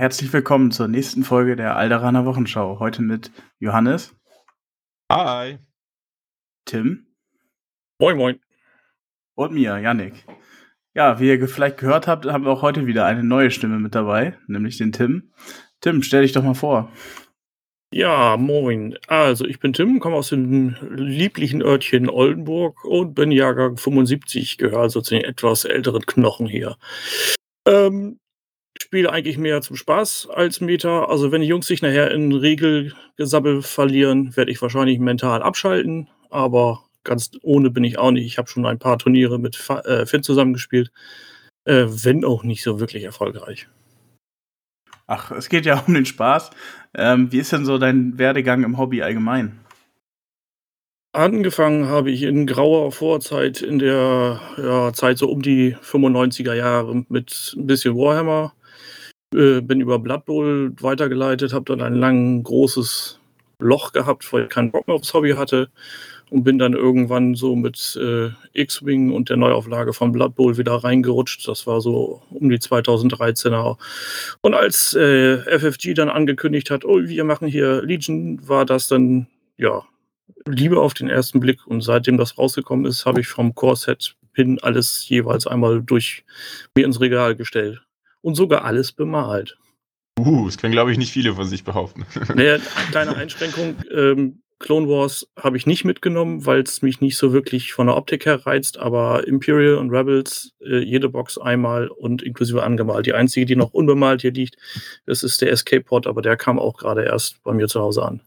Herzlich willkommen zur nächsten Folge der Alderaner Wochenschau. Heute mit Johannes. Hi. Tim. Moin, moin. Und mir, Yannick. Ja, wie ihr vielleicht gehört habt, haben wir auch heute wieder eine neue Stimme mit dabei, nämlich den Tim. Tim, stell dich doch mal vor. Ja, moin. Also, ich bin Tim, komme aus dem lieblichen Örtchen Oldenburg und bin Jahrgang 75, gehöre also zu den etwas älteren Knochen hier. Ähm, spiele eigentlich mehr zum Spaß als Meta. Also wenn die Jungs sich nachher in Regelgesabbel verlieren, werde ich wahrscheinlich mental abschalten. Aber ganz ohne bin ich auch nicht. Ich habe schon ein paar Turniere mit äh, Finn zusammengespielt. Äh, wenn auch nicht so wirklich erfolgreich. Ach, es geht ja um den Spaß. Ähm, wie ist denn so dein Werdegang im Hobby allgemein? Angefangen habe ich in grauer Vorzeit in der ja, Zeit so um die 95er Jahre mit ein bisschen Warhammer, äh, bin über Blood Bowl weitergeleitet, habe dann ein lang großes Loch gehabt, weil ich keinen Bock mehr aufs Hobby hatte und bin dann irgendwann so mit äh, X-Wing und der Neuauflage von Blood Bowl wieder reingerutscht. Das war so um die 2013er. Und als äh, FFG dann angekündigt hat, oh, wir machen hier Legion, war das dann, ja, Liebe auf den ersten Blick. Und seitdem das rausgekommen ist, habe ich vom Core-Set Pin alles jeweils einmal durch mir ins Regal gestellt und sogar alles bemalt. Uh, das können, glaube ich, nicht viele von sich behaupten. Naja, kleine Einschränkung. Ähm, Clone Wars habe ich nicht mitgenommen, weil es mich nicht so wirklich von der Optik her reizt, aber Imperial und Rebels äh, jede Box einmal und inklusive angemalt. Die einzige, die noch unbemalt hier liegt, das ist der Escape Pod, aber der kam auch gerade erst bei mir zu Hause an.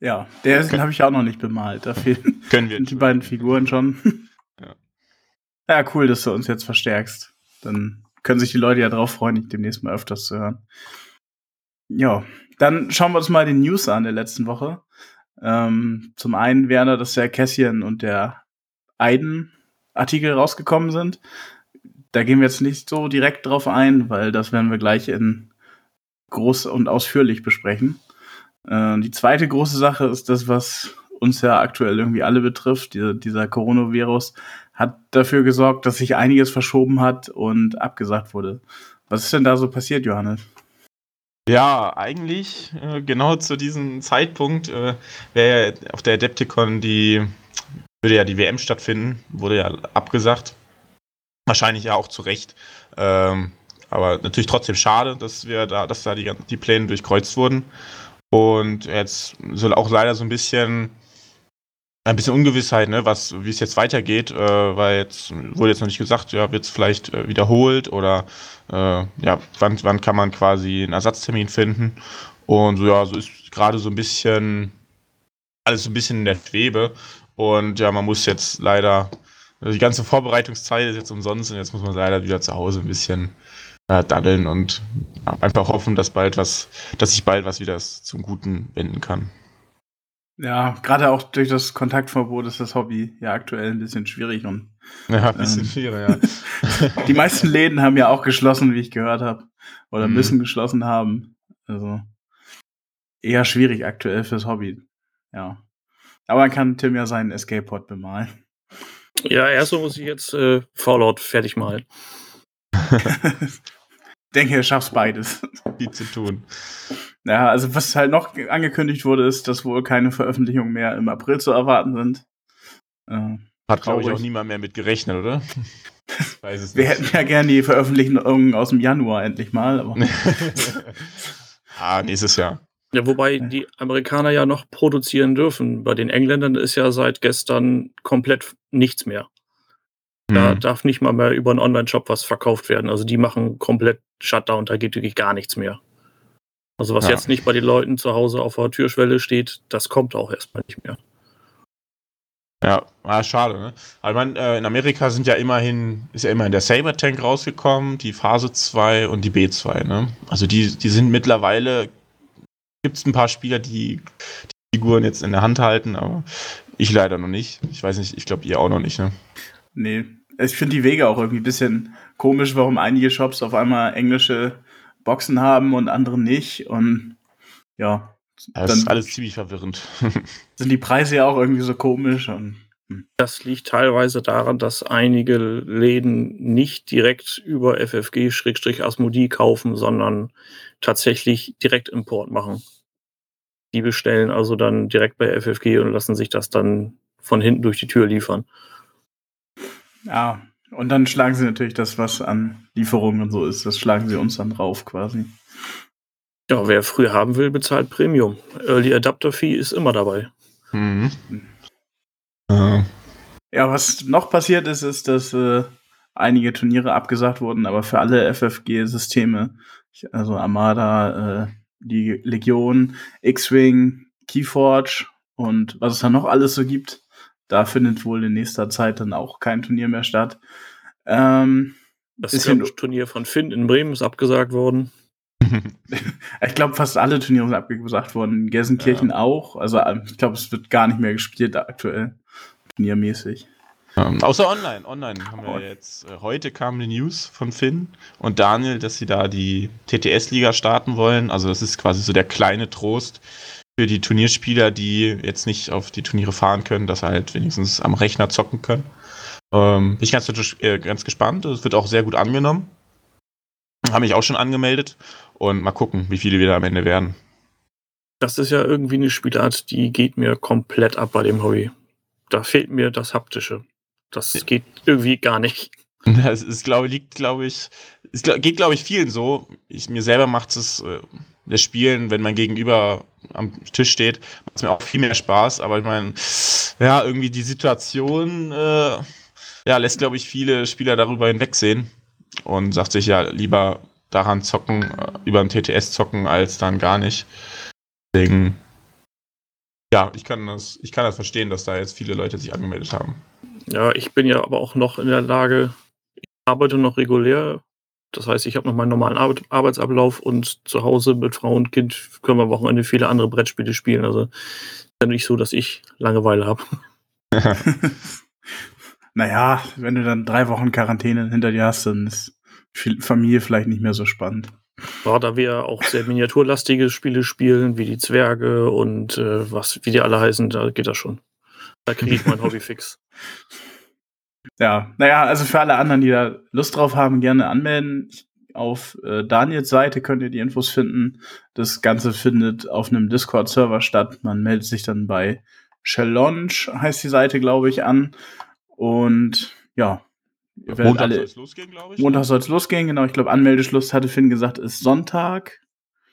Ja, der okay. habe ich auch noch nicht bemalt. Da fehlen Können wir die beiden Figuren schon. Ja. ja, cool, dass du uns jetzt verstärkst. Dann können sich die Leute ja drauf freuen, dich demnächst mal öfters zu hören. Ja, dann schauen wir uns mal den News an der letzten Woche. Ähm, zum einen Werner, dass der Cassian und der Aiden Artikel rausgekommen sind. Da gehen wir jetzt nicht so direkt drauf ein, weil das werden wir gleich in groß und ausführlich besprechen. Äh, die zweite große Sache ist das, was uns ja aktuell irgendwie alle betrifft. Die, dieser Coronavirus hat dafür gesorgt, dass sich einiges verschoben hat und abgesagt wurde. Was ist denn da so passiert, Johannes? Ja, eigentlich äh, genau zu diesem Zeitpunkt äh, wäre ja auf der Adepticon die würde ja die WM stattfinden, wurde ja abgesagt. Wahrscheinlich ja auch zu Recht. Ähm, aber natürlich trotzdem schade, dass wir da, dass da die, die Pläne durchkreuzt wurden. Und jetzt soll auch leider so ein bisschen ein bisschen Ungewissheit, ne, was, wie es jetzt weitergeht, äh, weil jetzt wurde jetzt noch nicht gesagt, ja, wird es vielleicht äh, wiederholt oder äh, ja, wann, wann kann man quasi einen Ersatztermin finden. Und so, ja, so ist gerade so ein bisschen alles so ein bisschen in der Schwebe. Und ja, man muss jetzt leider, also die ganze Vorbereitungszeit ist jetzt umsonst und jetzt muss man leider wieder zu Hause ein bisschen äh, daddeln und einfach hoffen, dass bald was, dass sich bald was wieder zum Guten wenden kann. Ja, gerade auch durch das Kontaktverbot ist das Hobby ja aktuell ein bisschen schwierig und ja, ein bisschen ähm, schwierig, ja. die meisten Läden haben ja auch geschlossen, wie ich gehört habe, oder mhm. müssen geschlossen haben. Also eher schwierig aktuell fürs Hobby. Ja. Aber man kann Tim ja seinen Escape Pod bemalen. Ja, erstmal muss ich jetzt äh, Fallout fertig malen. denke, er schafft beides. Viel zu tun. Ja, also was halt noch angekündigt wurde, ist, dass wohl keine Veröffentlichungen mehr im April zu erwarten sind. Äh, Hat, glaube ich, auch niemand mehr mit gerechnet, oder? Weiß es Wir hätten ja gerne die Veröffentlichungen aus dem Januar endlich mal. Aber ah, nächstes Jahr. Ja, wobei die Amerikaner ja noch produzieren dürfen. Bei den Engländern ist ja seit gestern komplett nichts mehr. Da mhm. darf nicht mal mehr über einen Online-Shop was verkauft werden. Also die machen komplett Shutdown, da geht wirklich gar nichts mehr. Also was ja. jetzt nicht bei den Leuten zu Hause auf der Türschwelle steht, das kommt auch erstmal nicht mehr. Ja, ah, schade, ne? Aber man, äh, in Amerika sind ja immerhin, ist ja immerhin der Saber Tank rausgekommen, die Phase 2 und die B2, ne? Also die, die sind mittlerweile, gibt es ein paar Spieler, die die Figuren jetzt in der Hand halten, aber ich leider noch nicht. Ich weiß nicht, ich glaube ihr auch noch nicht, ne? Nee, ich finde die Wege auch irgendwie ein bisschen komisch, warum einige Shops auf einmal englische Boxen haben und andere nicht. Und ja. Das ist alles ziemlich verwirrend. sind die Preise ja auch irgendwie so komisch und Hm. Das liegt teilweise daran, dass einige Läden nicht direkt über FFG-Asmodee kaufen, sondern tatsächlich direkt Import machen. Die bestellen also dann direkt bei FFG und lassen sich das dann von hinten durch die Tür liefern. Ja, und dann schlagen sie natürlich das, was an Lieferungen und so ist, das schlagen sie uns dann drauf quasi. Ja, wer früh haben will, bezahlt Premium. Early Adapter Fee ist immer dabei. Mhm. Ja. ja, was noch passiert ist, ist, dass äh, einige Turniere abgesagt wurden, aber für alle FFG-Systeme, also Armada, äh, die Legion, X-Wing, Keyforge und was es da noch alles so gibt, da findet wohl in nächster Zeit dann auch kein Turnier mehr statt. Ähm, das Turnier von Finn in Bremen ist abgesagt worden. ich glaube, fast alle Turniere sind abgesagt worden. In Gelsenkirchen ja. auch. Also ähm, ich glaube, es wird gar nicht mehr gespielt aktuell. Turniermäßig. Ähm, außer online. Online haben wir jetzt. Äh, heute kam eine News von Finn und Daniel, dass sie da die TTS-Liga starten wollen. Also, das ist quasi so der kleine Trost für die Turnierspieler, die jetzt nicht auf die Turniere fahren können, dass sie halt wenigstens am Rechner zocken können. Ähm, bin ich ganz, äh, ganz gespannt. Es wird auch sehr gut angenommen. Habe mich auch schon angemeldet und mal gucken, wie viele wir da am Ende werden. Das ist ja irgendwie eine Spielart, die geht mir komplett ab bei dem Hobby. Da fehlt mir das Haptische. Das geht irgendwie gar nicht. Das ist, glaube liegt, glaube ich, es geht, glaube ich, vielen so. Ich, mir selber macht es äh, das Spielen, wenn man gegenüber am Tisch steht, macht es mir auch viel mehr Spaß. Aber ich meine, ja, irgendwie die Situation, äh, ja, lässt, glaube ich, viele Spieler darüber hinwegsehen und sagt sich ja lieber daran zocken, äh, über ein TTS zocken, als dann gar nicht. Deswegen, ja, ich kann das, ich kann das verstehen, dass da jetzt viele Leute sich angemeldet haben. Ja, ich bin ja aber auch noch in der Lage, ich arbeite noch regulär. Das heißt, ich habe noch meinen normalen Ar Arbeitsablauf und zu Hause mit Frau und Kind können wir am Wochenende viele andere Brettspiele spielen. Also ist ja nicht so, dass ich Langeweile habe. naja, wenn du dann drei Wochen Quarantäne hinter dir hast, dann ist Familie vielleicht nicht mehr so spannend. Ja, da wir auch sehr miniaturlastige Spiele spielen, wie die Zwerge und äh, was, wie die alle heißen, da geht das schon. Da kriege ich mein Hobby fix. Ja, naja, also für alle anderen, die da Lust drauf haben, gerne anmelden. Auf äh, Daniels Seite könnt ihr die Infos finden. Das Ganze findet auf einem Discord-Server statt. Man meldet sich dann bei Challenge, heißt die Seite, glaube ich, an. Und ja, Montag soll es losgehen, glaube ich. Montag soll es losgehen, genau. Ich glaube, Anmeldeschluss hatte Finn gesagt, ist Sonntag.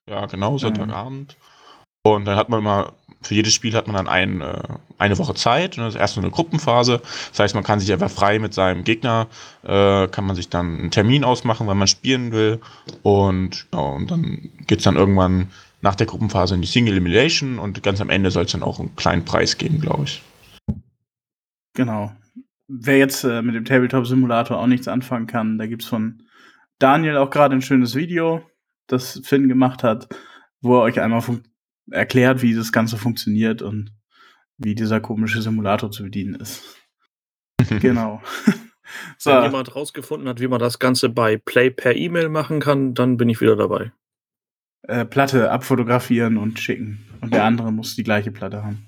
Ja, genau, Sonntagabend. Ähm. Und dann hat man mal für jedes Spiel hat man dann ein, äh, eine Woche Zeit. Das ist erst so eine Gruppenphase. Das heißt, man kann sich einfach frei mit seinem Gegner, äh, kann man sich dann einen Termin ausmachen, wann man spielen will. Und, ja, und dann geht es dann irgendwann nach der Gruppenphase in die Single Elimination und ganz am Ende soll es dann auch einen kleinen Preis geben, glaube ich. Genau. Wer jetzt äh, mit dem Tabletop-Simulator auch nichts anfangen kann, da gibt es von Daniel auch gerade ein schönes Video, das Finn gemacht hat, wo er euch einmal erklärt, wie das Ganze funktioniert und wie dieser komische Simulator zu bedienen ist. genau. so. Wenn jemand rausgefunden hat, wie man das Ganze bei Play per E-Mail machen kann, dann bin ich wieder dabei. Äh, Platte abfotografieren und schicken. Und der andere muss die gleiche Platte haben.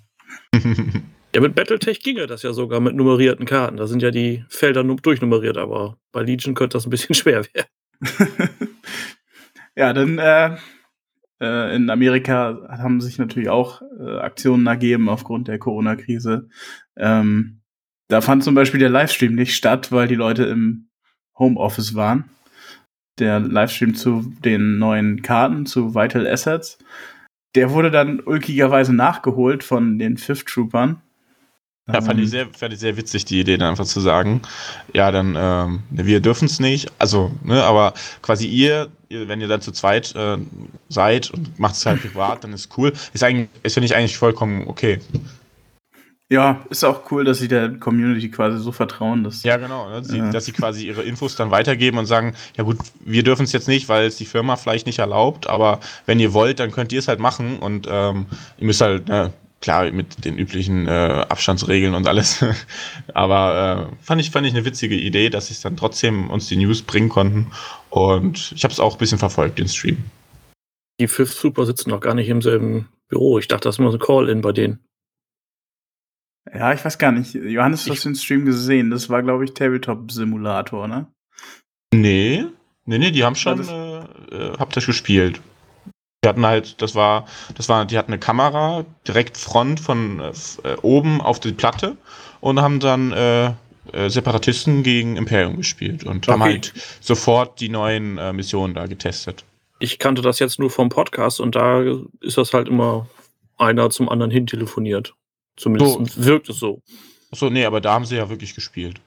ja, mit Battletech ginge das ja sogar mit nummerierten Karten. Da sind ja die Felder durchnummeriert, aber bei Legion könnte das ein bisschen schwer werden. ja, dann äh, äh, in Amerika haben sich natürlich auch äh, Aktionen ergeben aufgrund der Corona-Krise. Ähm, da fand zum Beispiel der Livestream nicht statt, weil die Leute im Homeoffice waren. Der Livestream zu den neuen Karten, zu Vital Assets. Der wurde dann ulkigerweise nachgeholt von den Fifth Troopern. Ja, fand ich, ähm. sehr, fand ich sehr witzig, die Idee, dann einfach zu sagen, ja, dann, ähm, wir dürfen es nicht, also, ne, aber quasi ihr, ihr, wenn ihr dann zu zweit äh, seid und macht es halt privat, dann ist cool. Ist eigentlich, ist finde ich eigentlich vollkommen okay. Ja, ist auch cool, dass sie der Community quasi so vertrauen, dass. Ja, genau, ne, sie, ja. dass sie quasi ihre Infos dann weitergeben und sagen, ja gut, wir dürfen es jetzt nicht, weil es die Firma vielleicht nicht erlaubt, aber wenn ihr wollt, dann könnt ihr es halt machen und ähm, ihr müsst halt, ne, klar, mit den üblichen äh, Abstandsregeln und alles. Aber äh, fand, ich, fand ich eine witzige Idee, dass sie dann trotzdem uns die News bringen konnten. Und ich habe es auch ein bisschen verfolgt, den Stream. Die Fifth Super sitzen noch gar nicht im selben Büro. Ich dachte, das ist nur so ein Call-In bei denen. Ja, ich weiß gar nicht. Johannes, du hast den Stream gesehen. Das war, glaube ich, Tabletop-Simulator, ne? Nee, nee, nee, die haben schon äh, äh, haptisch gespielt. Die hatten halt, das war, das war, die hatten eine Kamera direkt Front von äh, äh oben auf die Platte und haben dann äh, äh, Separatisten gegen Imperium gespielt und okay. haben halt sofort die neuen äh, Missionen da getestet. Ich kannte das jetzt nur vom Podcast und da ist das halt immer einer zum anderen hin telefoniert. Zumindest so. wirkt es so. Achso, nee, aber da haben sie ja wirklich gespielt.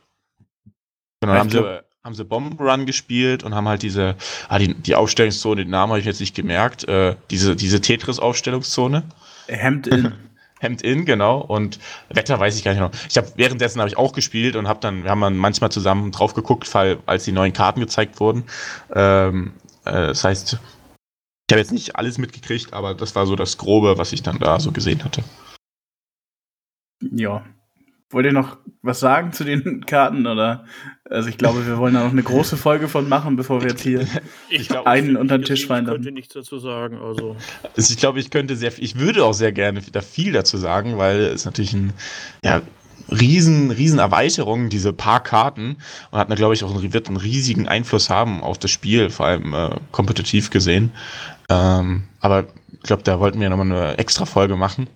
Genau, haben sie, haben sie Bomb Run gespielt und haben halt diese, ah, die, die Aufstellungszone, den Namen habe ich jetzt nicht gemerkt, äh, diese, diese Tetris-Aufstellungszone. Hemd in. Hemd in, genau. Und Wetter weiß ich gar nicht noch. Ich habe währenddessen habe ich auch gespielt und habe dann, wir haben dann manchmal zusammen drauf geguckt, weil, als die neuen Karten gezeigt wurden. Ähm, äh, das heißt, ich habe jetzt nicht alles mitgekriegt, aber das war so das Grobe, was ich dann da so gesehen hatte. Ja, Wollt ihr noch was sagen zu den Karten? Oder also ich glaube, wir wollen da noch eine große Folge von machen, bevor wir jetzt hier ich glaub, einen unter den Tisch fallen. Ich könnte nichts dazu sagen. Also. also ich glaube, ich könnte sehr, ich würde auch sehr gerne da viel dazu sagen, weil es natürlich ein ja, riesen, riesen Erweiterung, diese paar Karten und hat, glaube ich, auch einen, wird einen riesigen Einfluss haben auf das Spiel, vor allem äh, kompetitiv gesehen. Ähm, aber ich glaube, da wollten wir nochmal eine extra Folge machen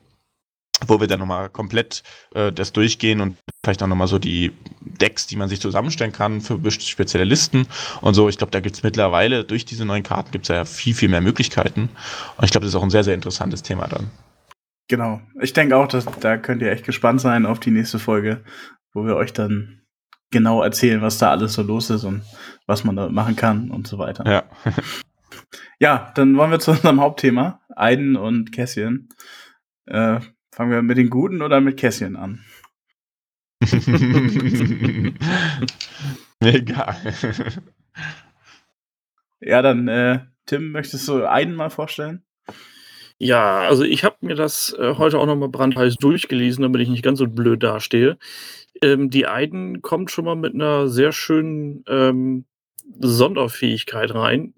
wo wir dann nochmal komplett äh, das durchgehen und vielleicht auch nochmal so die Decks, die man sich zusammenstellen kann für spezielle Listen und so. Ich glaube, da gibt es mittlerweile durch diese neuen Karten gibt es ja viel, viel mehr Möglichkeiten. Und ich glaube, das ist auch ein sehr, sehr interessantes Thema dann. Genau. Ich denke auch, dass da könnt ihr echt gespannt sein auf die nächste Folge, wo wir euch dann genau erzählen, was da alles so los ist und was man da machen kann und so weiter. Ja. ja, dann wollen wir zu unserem Hauptthema, Aiden und Cassian. Äh, Fangen wir mit den Guten oder mit Kässchen an? Egal. ja, dann, äh, Tim, möchtest du einen mal vorstellen? Ja, also ich habe mir das äh, heute auch nochmal brandheiß durchgelesen, damit ich nicht ganz so blöd dastehe. Ähm, die Aiden kommt schon mal mit einer sehr schönen ähm, Sonderfähigkeit rein,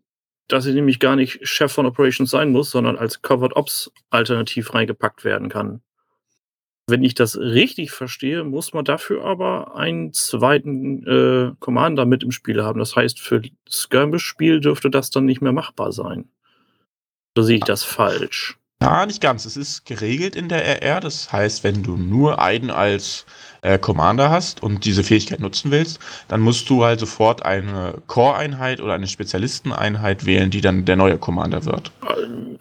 dass sie nämlich gar nicht Chef von Operations sein muss, sondern als Covered Ops alternativ reingepackt werden kann. Wenn ich das richtig verstehe, muss man dafür aber einen zweiten äh, Commander mit im Spiel haben. Das heißt, für Skirmish-Spiel dürfte das dann nicht mehr machbar sein. Oder sehe ich das falsch? Ja, nicht ganz. Es ist geregelt in der RR. Das heißt, wenn du nur einen als äh, Commander hast und diese Fähigkeit nutzen willst, dann musst du halt sofort eine Core-Einheit oder eine Spezialisteneinheit wählen, die dann der neue Commander wird.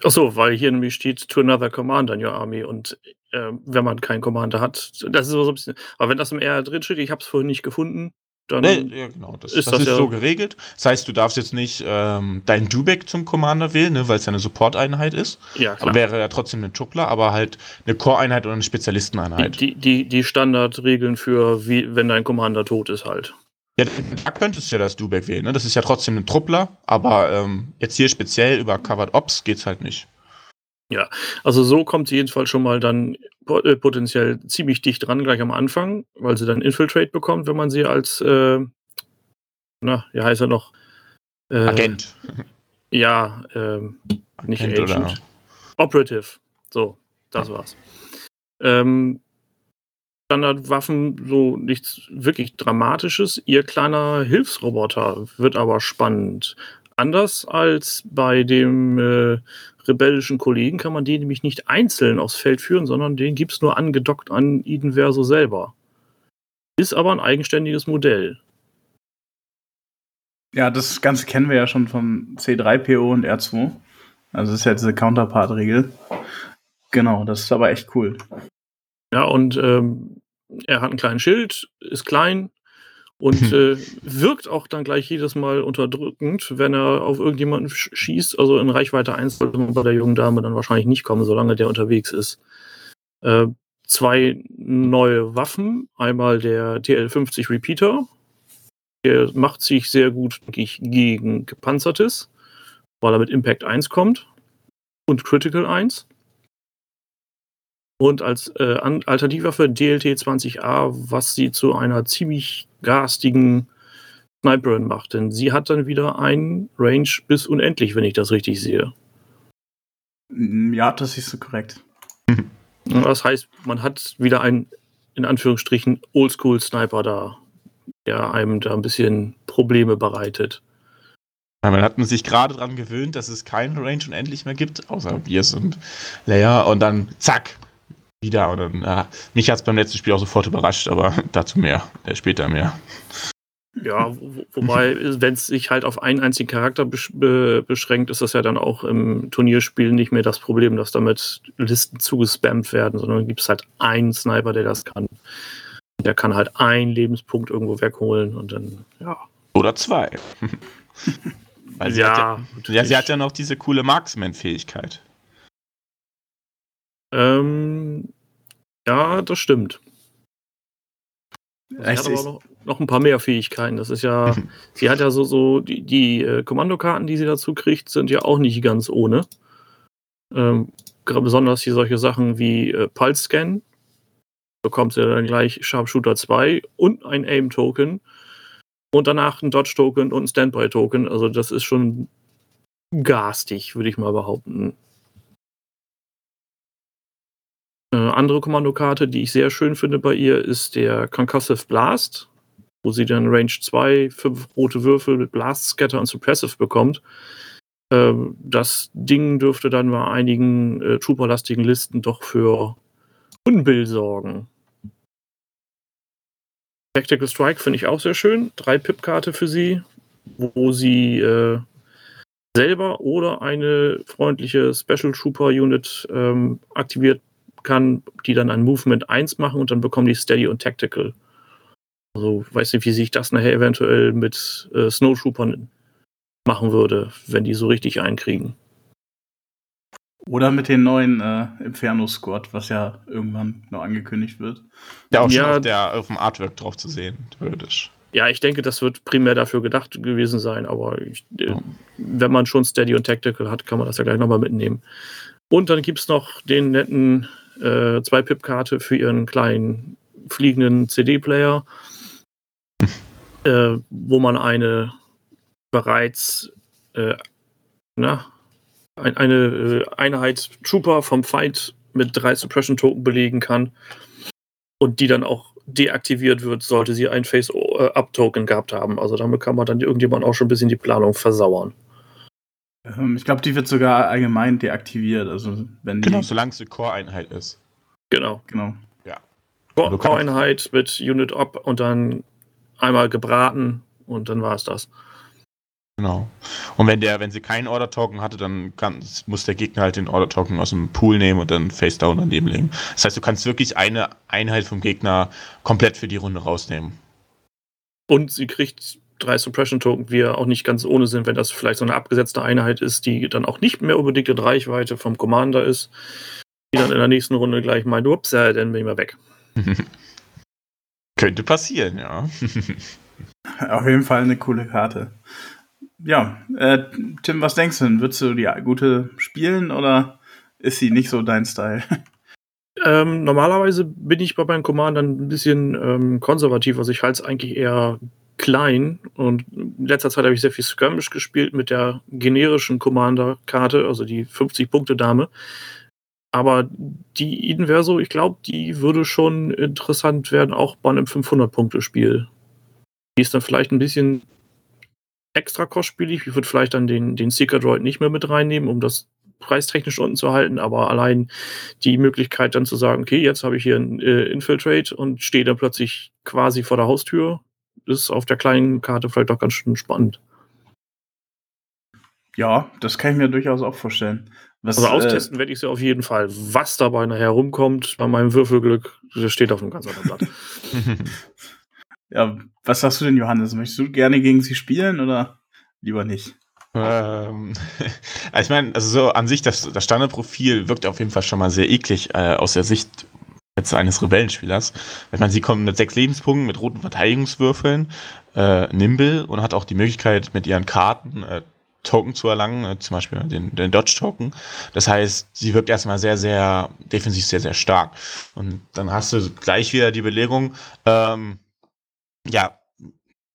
Achso, weil hier nämlich steht to another commander in your army und äh, wenn man keinen Commander hat, das ist so ein bisschen. Aber wenn das im R drin steht, ich habe es vorhin nicht gefunden, dann nee, ja, genau. Das ist, das, das ist ja so geregelt. Das heißt, du darfst jetzt nicht ähm, deinen Dubek zum Commander wählen, ne, weil es ja eine Support-Einheit ist. Ja, klar. Aber wäre ja trotzdem eine Truppler, aber halt eine Core-Einheit oder eine Spezialisteneinheit. Die, die, die Standardregeln für, wie, wenn dein Commander tot ist, halt. Ja, da könntest du ja das Dubek wählen. Ne? Das ist ja trotzdem ein Truppler, aber ähm, jetzt hier speziell über Covered Ops geht's halt nicht. Ja, also so kommt sie jedenfalls schon mal dann äh, potenziell ziemlich dicht dran, gleich am Anfang, weil sie dann Infiltrate bekommt, wenn man sie als, äh, na, wie heißt er noch? Äh, Agent. Ja, ähm, nicht Agent. Oder? Operative. So, das war's. Ähm, Standardwaffen, so nichts wirklich Dramatisches. Ihr kleiner Hilfsroboter wird aber spannend. Anders als bei dem äh, rebellischen Kollegen kann man den nämlich nicht einzeln aufs Feld führen, sondern den gibt es nur angedockt an Eden Verso selber. Ist aber ein eigenständiges Modell. Ja, das Ganze kennen wir ja schon vom C3PO und R2. Also das ist ja diese Counterpart-Regel. Genau, das ist aber echt cool. Ja, und ähm, er hat einen kleinen Schild, ist klein, und hm. äh, wirkt auch dann gleich jedes Mal unterdrückend, wenn er auf irgendjemanden schießt. Also in Reichweite 1 sollte man bei der jungen Dame dann wahrscheinlich nicht kommen, solange der unterwegs ist. Äh, zwei neue Waffen. Einmal der TL50 Repeater. Der macht sich sehr gut ich, gegen Gepanzertes, weil er mit Impact 1 kommt. Und Critical 1. Und als äh, Alternativwaffe DLT 20A, was sie zu einer ziemlich garstigen Sniperin macht. Denn sie hat dann wieder einen Range bis unendlich, wenn ich das richtig sehe. Mm, ja, das ist so korrekt. Das heißt, man hat wieder ein in Anführungsstrichen Oldschool-Sniper da, der einem da ein bisschen Probleme bereitet. Ja, man hat man sich gerade daran gewöhnt, dass es keine Range unendlich mehr gibt, außer Biers und Layer und dann zack, wieder. Und dann, ja, mich hat es beim letzten Spiel auch sofort überrascht, aber dazu mehr, äh, später mehr. Ja, wo, wobei, wenn es sich halt auf einen einzigen Charakter besch be beschränkt, ist das ja dann auch im Turnierspiel nicht mehr das Problem, dass damit Listen zugespammt werden, sondern gibt es halt einen Sniper, der das kann. Der kann halt einen Lebenspunkt irgendwo wegholen und dann, ja. Oder zwei. Weil sie, ja, hat ja, ja, sie hat ja noch diese coole Marksman-Fähigkeit. Ähm, ja, das stimmt. Sie hat aber noch, noch, ein paar mehr Fähigkeiten. Das ist ja, sie hat ja so, so die, die äh, Kommandokarten, die sie dazu kriegt, sind ja auch nicht ganz ohne. Ähm, besonders hier solche Sachen wie äh, Pulse Scan. Bekommt sie dann gleich Sharpshooter 2 und ein Aim-Token. Und danach ein Dodge-Token und ein Standby-Token. Also das ist schon garstig, würde ich mal behaupten. Äh, andere Kommandokarte, die ich sehr schön finde bei ihr, ist der Concussive Blast, wo sie dann Range 2, 5 rote Würfel mit Blast Scatter und Suppressive bekommt. Ähm, das Ding dürfte dann bei einigen äh, trooperlastigen Listen doch für Unbill sorgen. Tactical Strike finde ich auch sehr schön. Drei Pip-Karte für sie, wo sie äh, selber oder eine freundliche Special Trooper Unit ähm, aktiviert kann, die dann ein Movement 1 machen und dann bekommen die Steady und Tactical. Also weiß nicht, wie sich das nachher eventuell mit äh, Snowtroopern machen würde, wenn die so richtig einkriegen. Oder mit den neuen äh, Inferno Squad, was ja irgendwann noch angekündigt wird. Ja, auch schon ja, auf, der, auf dem Artwork drauf zu sehen, theoretisch. Ja, ich denke, das wird primär dafür gedacht gewesen sein, aber ich, äh, wenn man schon Steady und Tactical hat, kann man das ja gleich nochmal mitnehmen. Und dann gibt es noch den netten äh, zwei Pip-Karte für ihren kleinen fliegenden CD-Player, äh, wo man eine bereits äh, na, ein, eine äh, Einheit Trooper vom Fight mit drei Suppression-Token belegen kann und die dann auch deaktiviert wird, sollte sie ein Face-Up-Token gehabt haben. Also damit kann man dann irgendjemand auch schon ein bisschen die Planung versauern. Ähm, ich glaube, die wird sogar allgemein deaktiviert. Also wenn genau, solange es eine Core-Einheit ist. Genau. Genau. Ja. Core-Einheit mit Unit Up und dann einmal gebraten und dann war es das. Genau. Und wenn der, wenn sie keinen Order-Token hatte, dann kann, muss der Gegner halt den Order-Token aus dem Pool nehmen und dann Face-Down daneben legen. Das heißt, du kannst wirklich eine Einheit vom Gegner komplett für die Runde rausnehmen. Und sie kriegt drei Suppression-Token, die ja auch nicht ganz ohne sind, wenn das vielleicht so eine abgesetzte Einheit ist, die dann auch nicht mehr unbedingt in Reichweite vom Commander ist, die dann in der nächsten Runde gleich meint, ups, ja, dann bin ich mal weg. Könnte passieren, ja. Auf jeden Fall eine coole Karte. Ja, äh, Tim, was denkst du denn? Würdest du die gute spielen oder ist sie nicht so dein Style? Ähm, normalerweise bin ich bei meinen Commandern ein bisschen ähm, konservativ, also ich halte es eigentlich eher klein und in letzter Zeit habe ich sehr viel Skirmish gespielt mit der generischen Commander-Karte, also die 50-Punkte-Dame. Aber die Eden Verso, ich glaube, die würde schon interessant werden, auch bei einem 500-Punkte-Spiel. Die ist dann vielleicht ein bisschen extra kostspielig. Ich würde vielleicht dann den, den Seeker Droid nicht mehr mit reinnehmen, um das preistechnisch unten zu halten, aber allein die Möglichkeit dann zu sagen, okay, jetzt habe ich hier ein äh, Infiltrate und stehe dann plötzlich quasi vor der Haustür, ist auf der kleinen Karte vielleicht auch ganz schön spannend. Ja, das kann ich mir durchaus auch vorstellen. Was, also austesten äh, werde ich sie auf jeden Fall. Was dabei nachher rumkommt, bei meinem Würfelglück, das steht auf einem ganz anderen Blatt. ja, was sagst du denn, Johannes? Möchtest du gerne gegen sie spielen oder lieber nicht? Ähm, also ich meine, also so an sich, das, das Standardprofil wirkt auf jeden Fall schon mal sehr eklig äh, aus der Sicht eines Rebellenspielers. Ich meine, sie kommen mit sechs Lebenspunkten, mit roten Verteidigungswürfeln, äh, Nimble und hat auch die Möglichkeit, mit ihren Karten äh, Token zu erlangen, äh, zum Beispiel den, den Dodge-Token. Das heißt, sie wirkt erstmal sehr, sehr defensiv, sehr, sehr stark. Und dann hast du gleich wieder die Belegung, ähm, ja,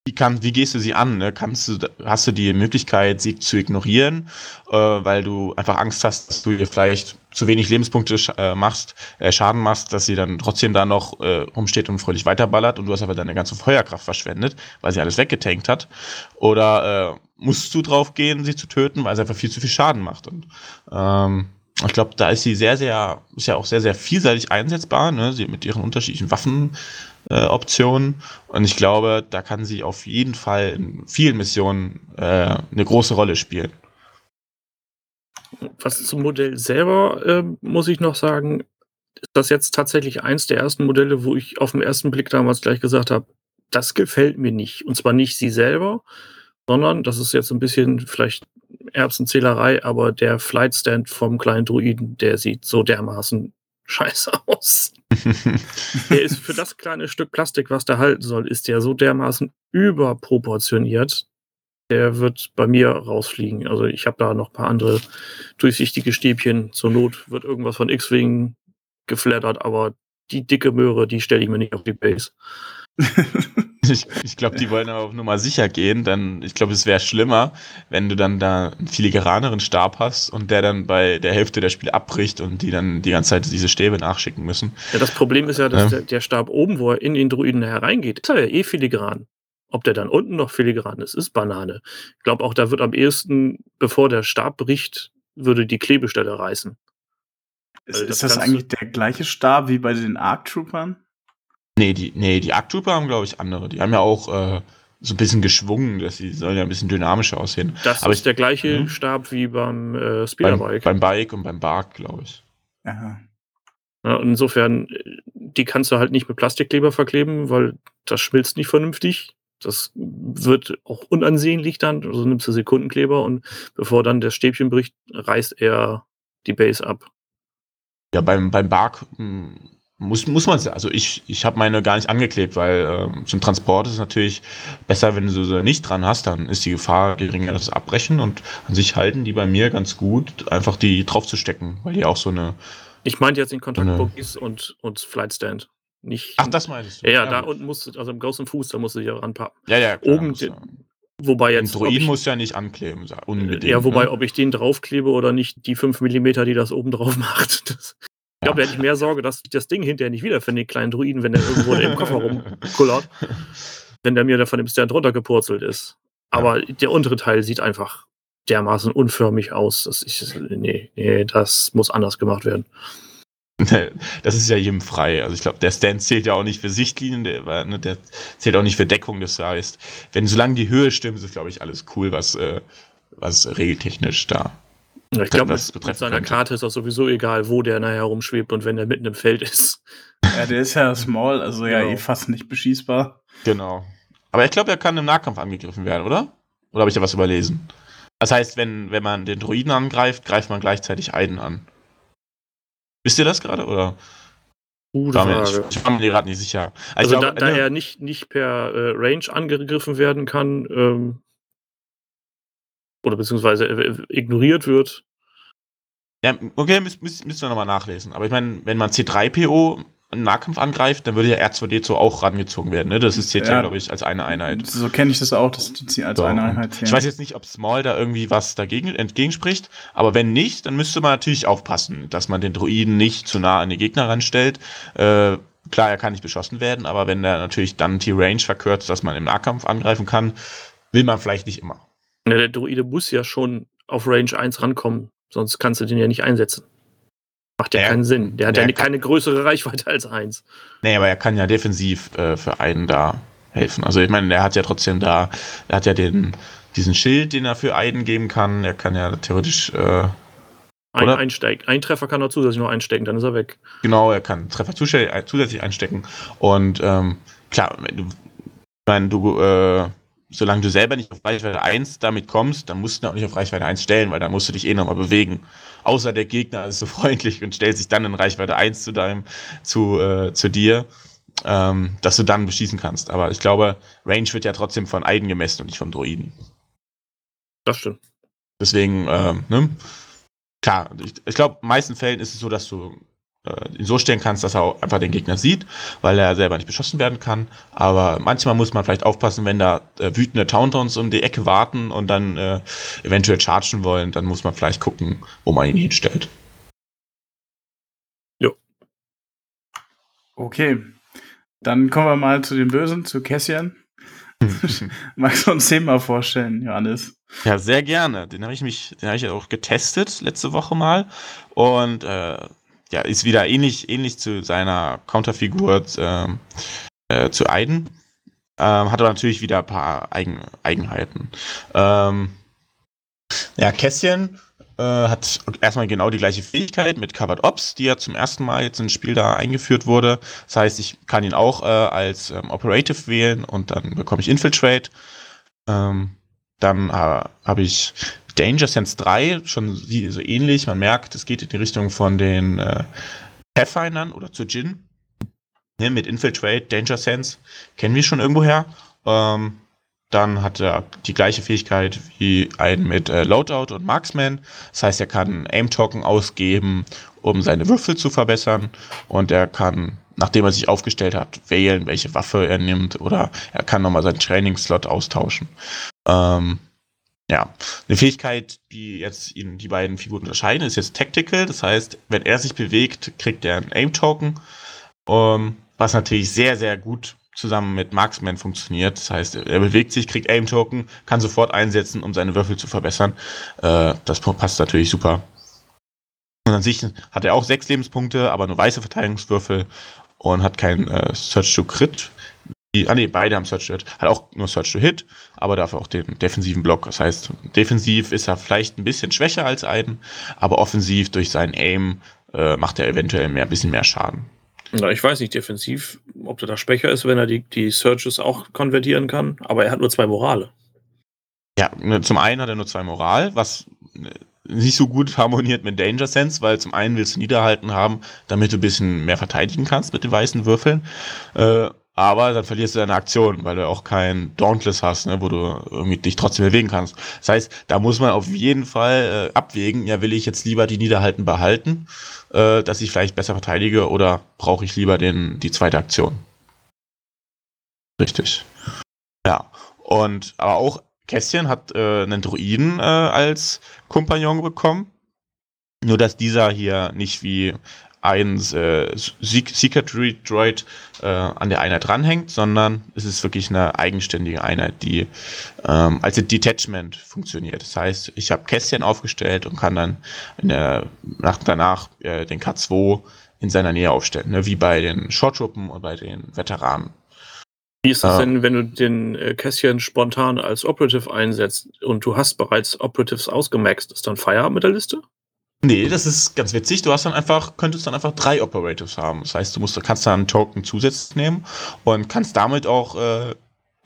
wie, kann, wie gehst du sie an? Ne? Kannst du, hast du die Möglichkeit, sie zu ignorieren, äh, weil du einfach Angst hast, dass du ihr vielleicht zu wenig Lebenspunkte äh, machst, äh, Schaden machst, dass sie dann trotzdem da noch äh, rumsteht und fröhlich weiterballert und du hast aber deine ganze Feuerkraft verschwendet, weil sie alles weggetankt hat? Oder äh, musst du drauf gehen, sie zu töten, weil sie einfach viel zu viel Schaden macht? Und ähm, ich glaube, da ist sie sehr, sehr, ist ja auch sehr, sehr vielseitig einsetzbar, ne? Sie mit ihren unterschiedlichen Waffen äh, Optionen. Und ich glaube, da kann sie auf jeden Fall in vielen Missionen äh, eine große Rolle spielen. Was zum Modell selber äh, muss ich noch sagen, ist das jetzt tatsächlich eins der ersten Modelle, wo ich auf den ersten Blick damals gleich gesagt habe, das gefällt mir nicht. Und zwar nicht sie selber, sondern das ist jetzt ein bisschen vielleicht Erbsenzählerei, aber der Flightstand vom kleinen Druiden, der sieht so dermaßen scheiße aus. der ist für das kleine Stück Plastik, was der halten soll, ist der so dermaßen überproportioniert. Der wird bei mir rausfliegen. Also ich habe da noch ein paar andere durchsichtige Stäbchen. Zur Not wird irgendwas von X-Wing geflattert, aber die dicke Möhre, die stelle ich mir nicht auf die Base. Ich, ich glaube, die wollen aber auf Nummer sicher gehen, denn ich glaube, es wäre schlimmer, wenn du dann da einen filigraneren Stab hast und der dann bei der Hälfte der Spiele abbricht und die dann die ganze Zeit diese Stäbe nachschicken müssen. Ja, das Problem ist ja, dass ja. Der, der, Stab oben, wo er in den Druiden hereingeht, ist er ja eh filigran. Ob der dann unten noch filigran ist, ist Banane. Ich glaube auch, da wird am ehesten, bevor der Stab bricht, würde die Klebestelle reißen. Ist, das, ist das eigentlich der gleiche Stab wie bei den Arc Troopern? Nee, die, nee, die Trooper haben, glaube ich, andere. Die haben ja auch äh, so ein bisschen geschwungen, dass sie sollen ja ein bisschen dynamischer aussehen. Das Aber ist ich, der gleiche ja. Stab wie beim äh, Speederbike. Beim, beim Bike und beim Bark, glaube ich. Aha. Ja, insofern, die kannst du halt nicht mit Plastikkleber verkleben, weil das schmilzt nicht vernünftig. Das wird auch unansehnlich dann. Also nimmst du Sekundenkleber und bevor dann das Stäbchen bricht, reißt er die Base ab. Ja, beim, beim Bark hm, muss, muss man es, also ich, ich habe meine gar nicht angeklebt, weil ähm, zum Transport ist es natürlich besser, wenn du sie nicht dran hast, dann ist die Gefahr geringer, sie abbrechen und an sich halten die bei mir ganz gut, einfach die draufzustecken, weil die auch so eine. Ich meinte jetzt den Kontaktboogies und, und Flightstand. Nicht, Ach, das meinst du? Ja, ja, da unten musst du, also im großen Fuß, da musst du dich ja ranpacken. Ja, ja, klar, Oben, wobei jetzt. Ein Druiden muss ja nicht ankleben, unbedingt. Ja, wobei, ne? ob ich den draufklebe oder nicht, die 5 mm, die das oben drauf macht, das, ich glaube, da hätte ich mehr Sorge, dass ich das Ding hinterher nicht wiederfinde, den kleinen Druiden, wenn der irgendwo im Koffer rumkullert. Wenn der mir da von dem Stand runtergepurzelt ist. Aber der untere Teil sieht einfach dermaßen unförmig aus. Dass ich, nee, nee, das muss anders gemacht werden. Das ist ja jedem frei. Also ich glaube, der Stand zählt ja auch nicht für Sichtlinien, der, ne, der, zählt auch nicht für Deckung. Das heißt, wenn solange die Höhe stimmt, ist glaube ich alles cool, was, äh, was regeltechnisch da ich glaube, mit, mit seiner könnte. Karte ist auch sowieso egal, wo der nachher rumschwebt und wenn der mitten im Feld ist. Ja, der ist ja small, also genau. ja eh fast nicht beschießbar. Genau. Aber ich glaube, er kann im Nahkampf angegriffen werden, oder? Oder habe ich da was überlesen? Das heißt, wenn, wenn man den Druiden angreift, greift man gleichzeitig Aiden an. Wisst ihr das gerade, oder? Gute war mir, ich, ich war mir gerade nicht sicher. Also, also glaub, da, da, er nicht, nicht per äh, Range angegriffen werden kann, ähm, oder beziehungsweise äh, ignoriert wird. Ja, okay, müssen, müssen wir nochmal nachlesen. Aber ich meine, wenn man C3PO einen Nahkampf angreift, dann würde ja R2D2 auch rangezogen werden. Ne? Das ist zählt ja, ja glaube ich, als eine Einheit. So kenne ich das auch, dass die als so. eine Einheit zählen. Ich weiß jetzt nicht, ob Small da irgendwie was dagegen entgegenspricht, aber wenn nicht, dann müsste man natürlich aufpassen, dass man den Druiden nicht zu nah an die Gegner ranstellt. Äh, klar, er kann nicht beschossen werden, aber wenn er natürlich dann die Range verkürzt, dass man im Nahkampf angreifen kann, will man vielleicht nicht immer. Ja, der Druide muss ja schon auf Range 1 rankommen, sonst kannst du den ja nicht einsetzen. Macht ja, ja keinen Sinn. Der hat ja keine größere Reichweite als 1. Nee, aber er kann ja defensiv äh, für einen da helfen. Also ich meine, er hat ja trotzdem da, er hat ja den, diesen Schild, den er für einen geben kann. Er kann ja theoretisch äh, ein, einstecken. Ein Treffer kann er zusätzlich noch einstecken, dann ist er weg. Genau, er kann Treffer zusätzlich einstecken. Und ähm, klar, du, ich meine, du äh, solange du selber nicht auf Reichweite 1 damit kommst, dann musst du auch nicht auf Reichweite 1 stellen, weil dann musst du dich eh nochmal bewegen. Außer der Gegner ist so freundlich und stellt sich dann in Reichweite 1 zu deinem, zu, äh, zu dir, ähm, dass du dann beschießen kannst. Aber ich glaube, Range wird ja trotzdem von Eiden gemessen und nicht vom Droiden. Das stimmt. Deswegen, ähm, ne? Klar, ich, ich glaube, in den meisten Fällen ist es so, dass du ihn so stellen kannst, dass er auch einfach den Gegner sieht, weil er selber nicht beschossen werden kann. Aber manchmal muss man vielleicht aufpassen, wenn da äh, wütende Tauntons um die Ecke warten und dann äh, eventuell chargen wollen, dann muss man vielleicht gucken, wo man ihn hinstellt. Jo. Okay. Dann kommen wir mal zu den Bösen, zu Cassian. Magst du uns den mal vorstellen, Johannes? Ja, sehr gerne. Den habe ich mich, den habe ich auch getestet letzte Woche mal und äh, ja, ist wieder ähnlich, ähnlich zu seiner Counterfigur ähm, äh, zu Aiden. Ähm, hat aber natürlich wieder ein paar Eigen, Eigenheiten. Ähm, ja, Kässchen äh, hat erstmal genau die gleiche Fähigkeit mit Covered Ops, die ja zum ersten Mal jetzt ins Spiel da eingeführt wurde. Das heißt, ich kann ihn auch äh, als ähm, Operative wählen und dann bekomme ich Infiltrate. Ähm, dann äh, habe ich Danger Sense 3, schon so ähnlich. Man merkt, es geht in die Richtung von den äh, Pathfindern oder zu Jin. Ne, mit Infiltrate, Danger Sense, kennen wir schon irgendwoher. Ähm, dann hat er die gleiche Fähigkeit wie ein mit äh, Loadout und Marksman. Das heißt, er kann Aim-Token ausgeben, um seine Würfel zu verbessern. Und er kann, nachdem er sich aufgestellt hat, wählen, welche Waffe er nimmt. Oder er kann nochmal seinen Training-Slot austauschen. Ähm, ja, eine Fähigkeit, die jetzt ihn die beiden Figuren unterscheiden, ist jetzt Tactical. Das heißt, wenn er sich bewegt, kriegt er einen Aim-Token. Um, was natürlich sehr, sehr gut zusammen mit Marksman funktioniert. Das heißt, er bewegt sich, kriegt Aim-Token, kann sofort einsetzen, um seine Würfel zu verbessern. Äh, das passt natürlich super. Und an sich hat er auch sechs Lebenspunkte, aber nur weiße Verteidigungswürfel und hat kein äh, Search to Crit. Ah ne, beide haben Search to Hit. Hat auch nur Search to Hit, aber dafür auch den defensiven Block. Das heißt, defensiv ist er vielleicht ein bisschen schwächer als Aiden, aber offensiv durch seinen Aim äh, macht er eventuell mehr, ein bisschen mehr Schaden. Na, ich weiß nicht defensiv, ob der da schwächer ist, wenn er die, die Searches auch konvertieren kann, aber er hat nur zwei Morale. Ja, ne, zum einen hat er nur zwei Moral, was ne, nicht so gut harmoniert mit Danger Sense, weil zum einen willst du Niederhalten haben, damit du ein bisschen mehr verteidigen kannst mit den weißen Würfeln. Äh, aber dann verlierst du deine Aktion, weil du auch kein Dauntless hast, ne, wo du irgendwie dich trotzdem bewegen kannst. Das heißt, da muss man auf jeden Fall äh, abwägen, ja, will ich jetzt lieber die Niederhalten behalten, äh, dass ich vielleicht besser verteidige, oder brauche ich lieber den, die zweite Aktion? Richtig. Ja. Und aber auch Kästchen hat äh, einen Druiden äh, als Kompagnon bekommen. Nur dass dieser hier nicht wie ein äh, Secret Droid äh, an der Einheit dranhängt, sondern es ist wirklich eine eigenständige Einheit, die ähm, als Detachment funktioniert. Das heißt, ich habe Kästchen aufgestellt und kann dann in der Nacht danach äh, den K2 in seiner Nähe aufstellen, ne? wie bei den Shorttruppen und bei den Veteranen. Wie ist das denn, wenn du den äh, Kästchen spontan als Operative einsetzt und du hast bereits Operatives ausgemaxt? Ist dann Feierabend mit der Liste? Nee, das ist ganz witzig. Du hast dann einfach, könntest dann einfach drei Operatives haben. Das heißt, du musst, kannst dann einen Token zusätzlich nehmen und kannst damit auch, äh,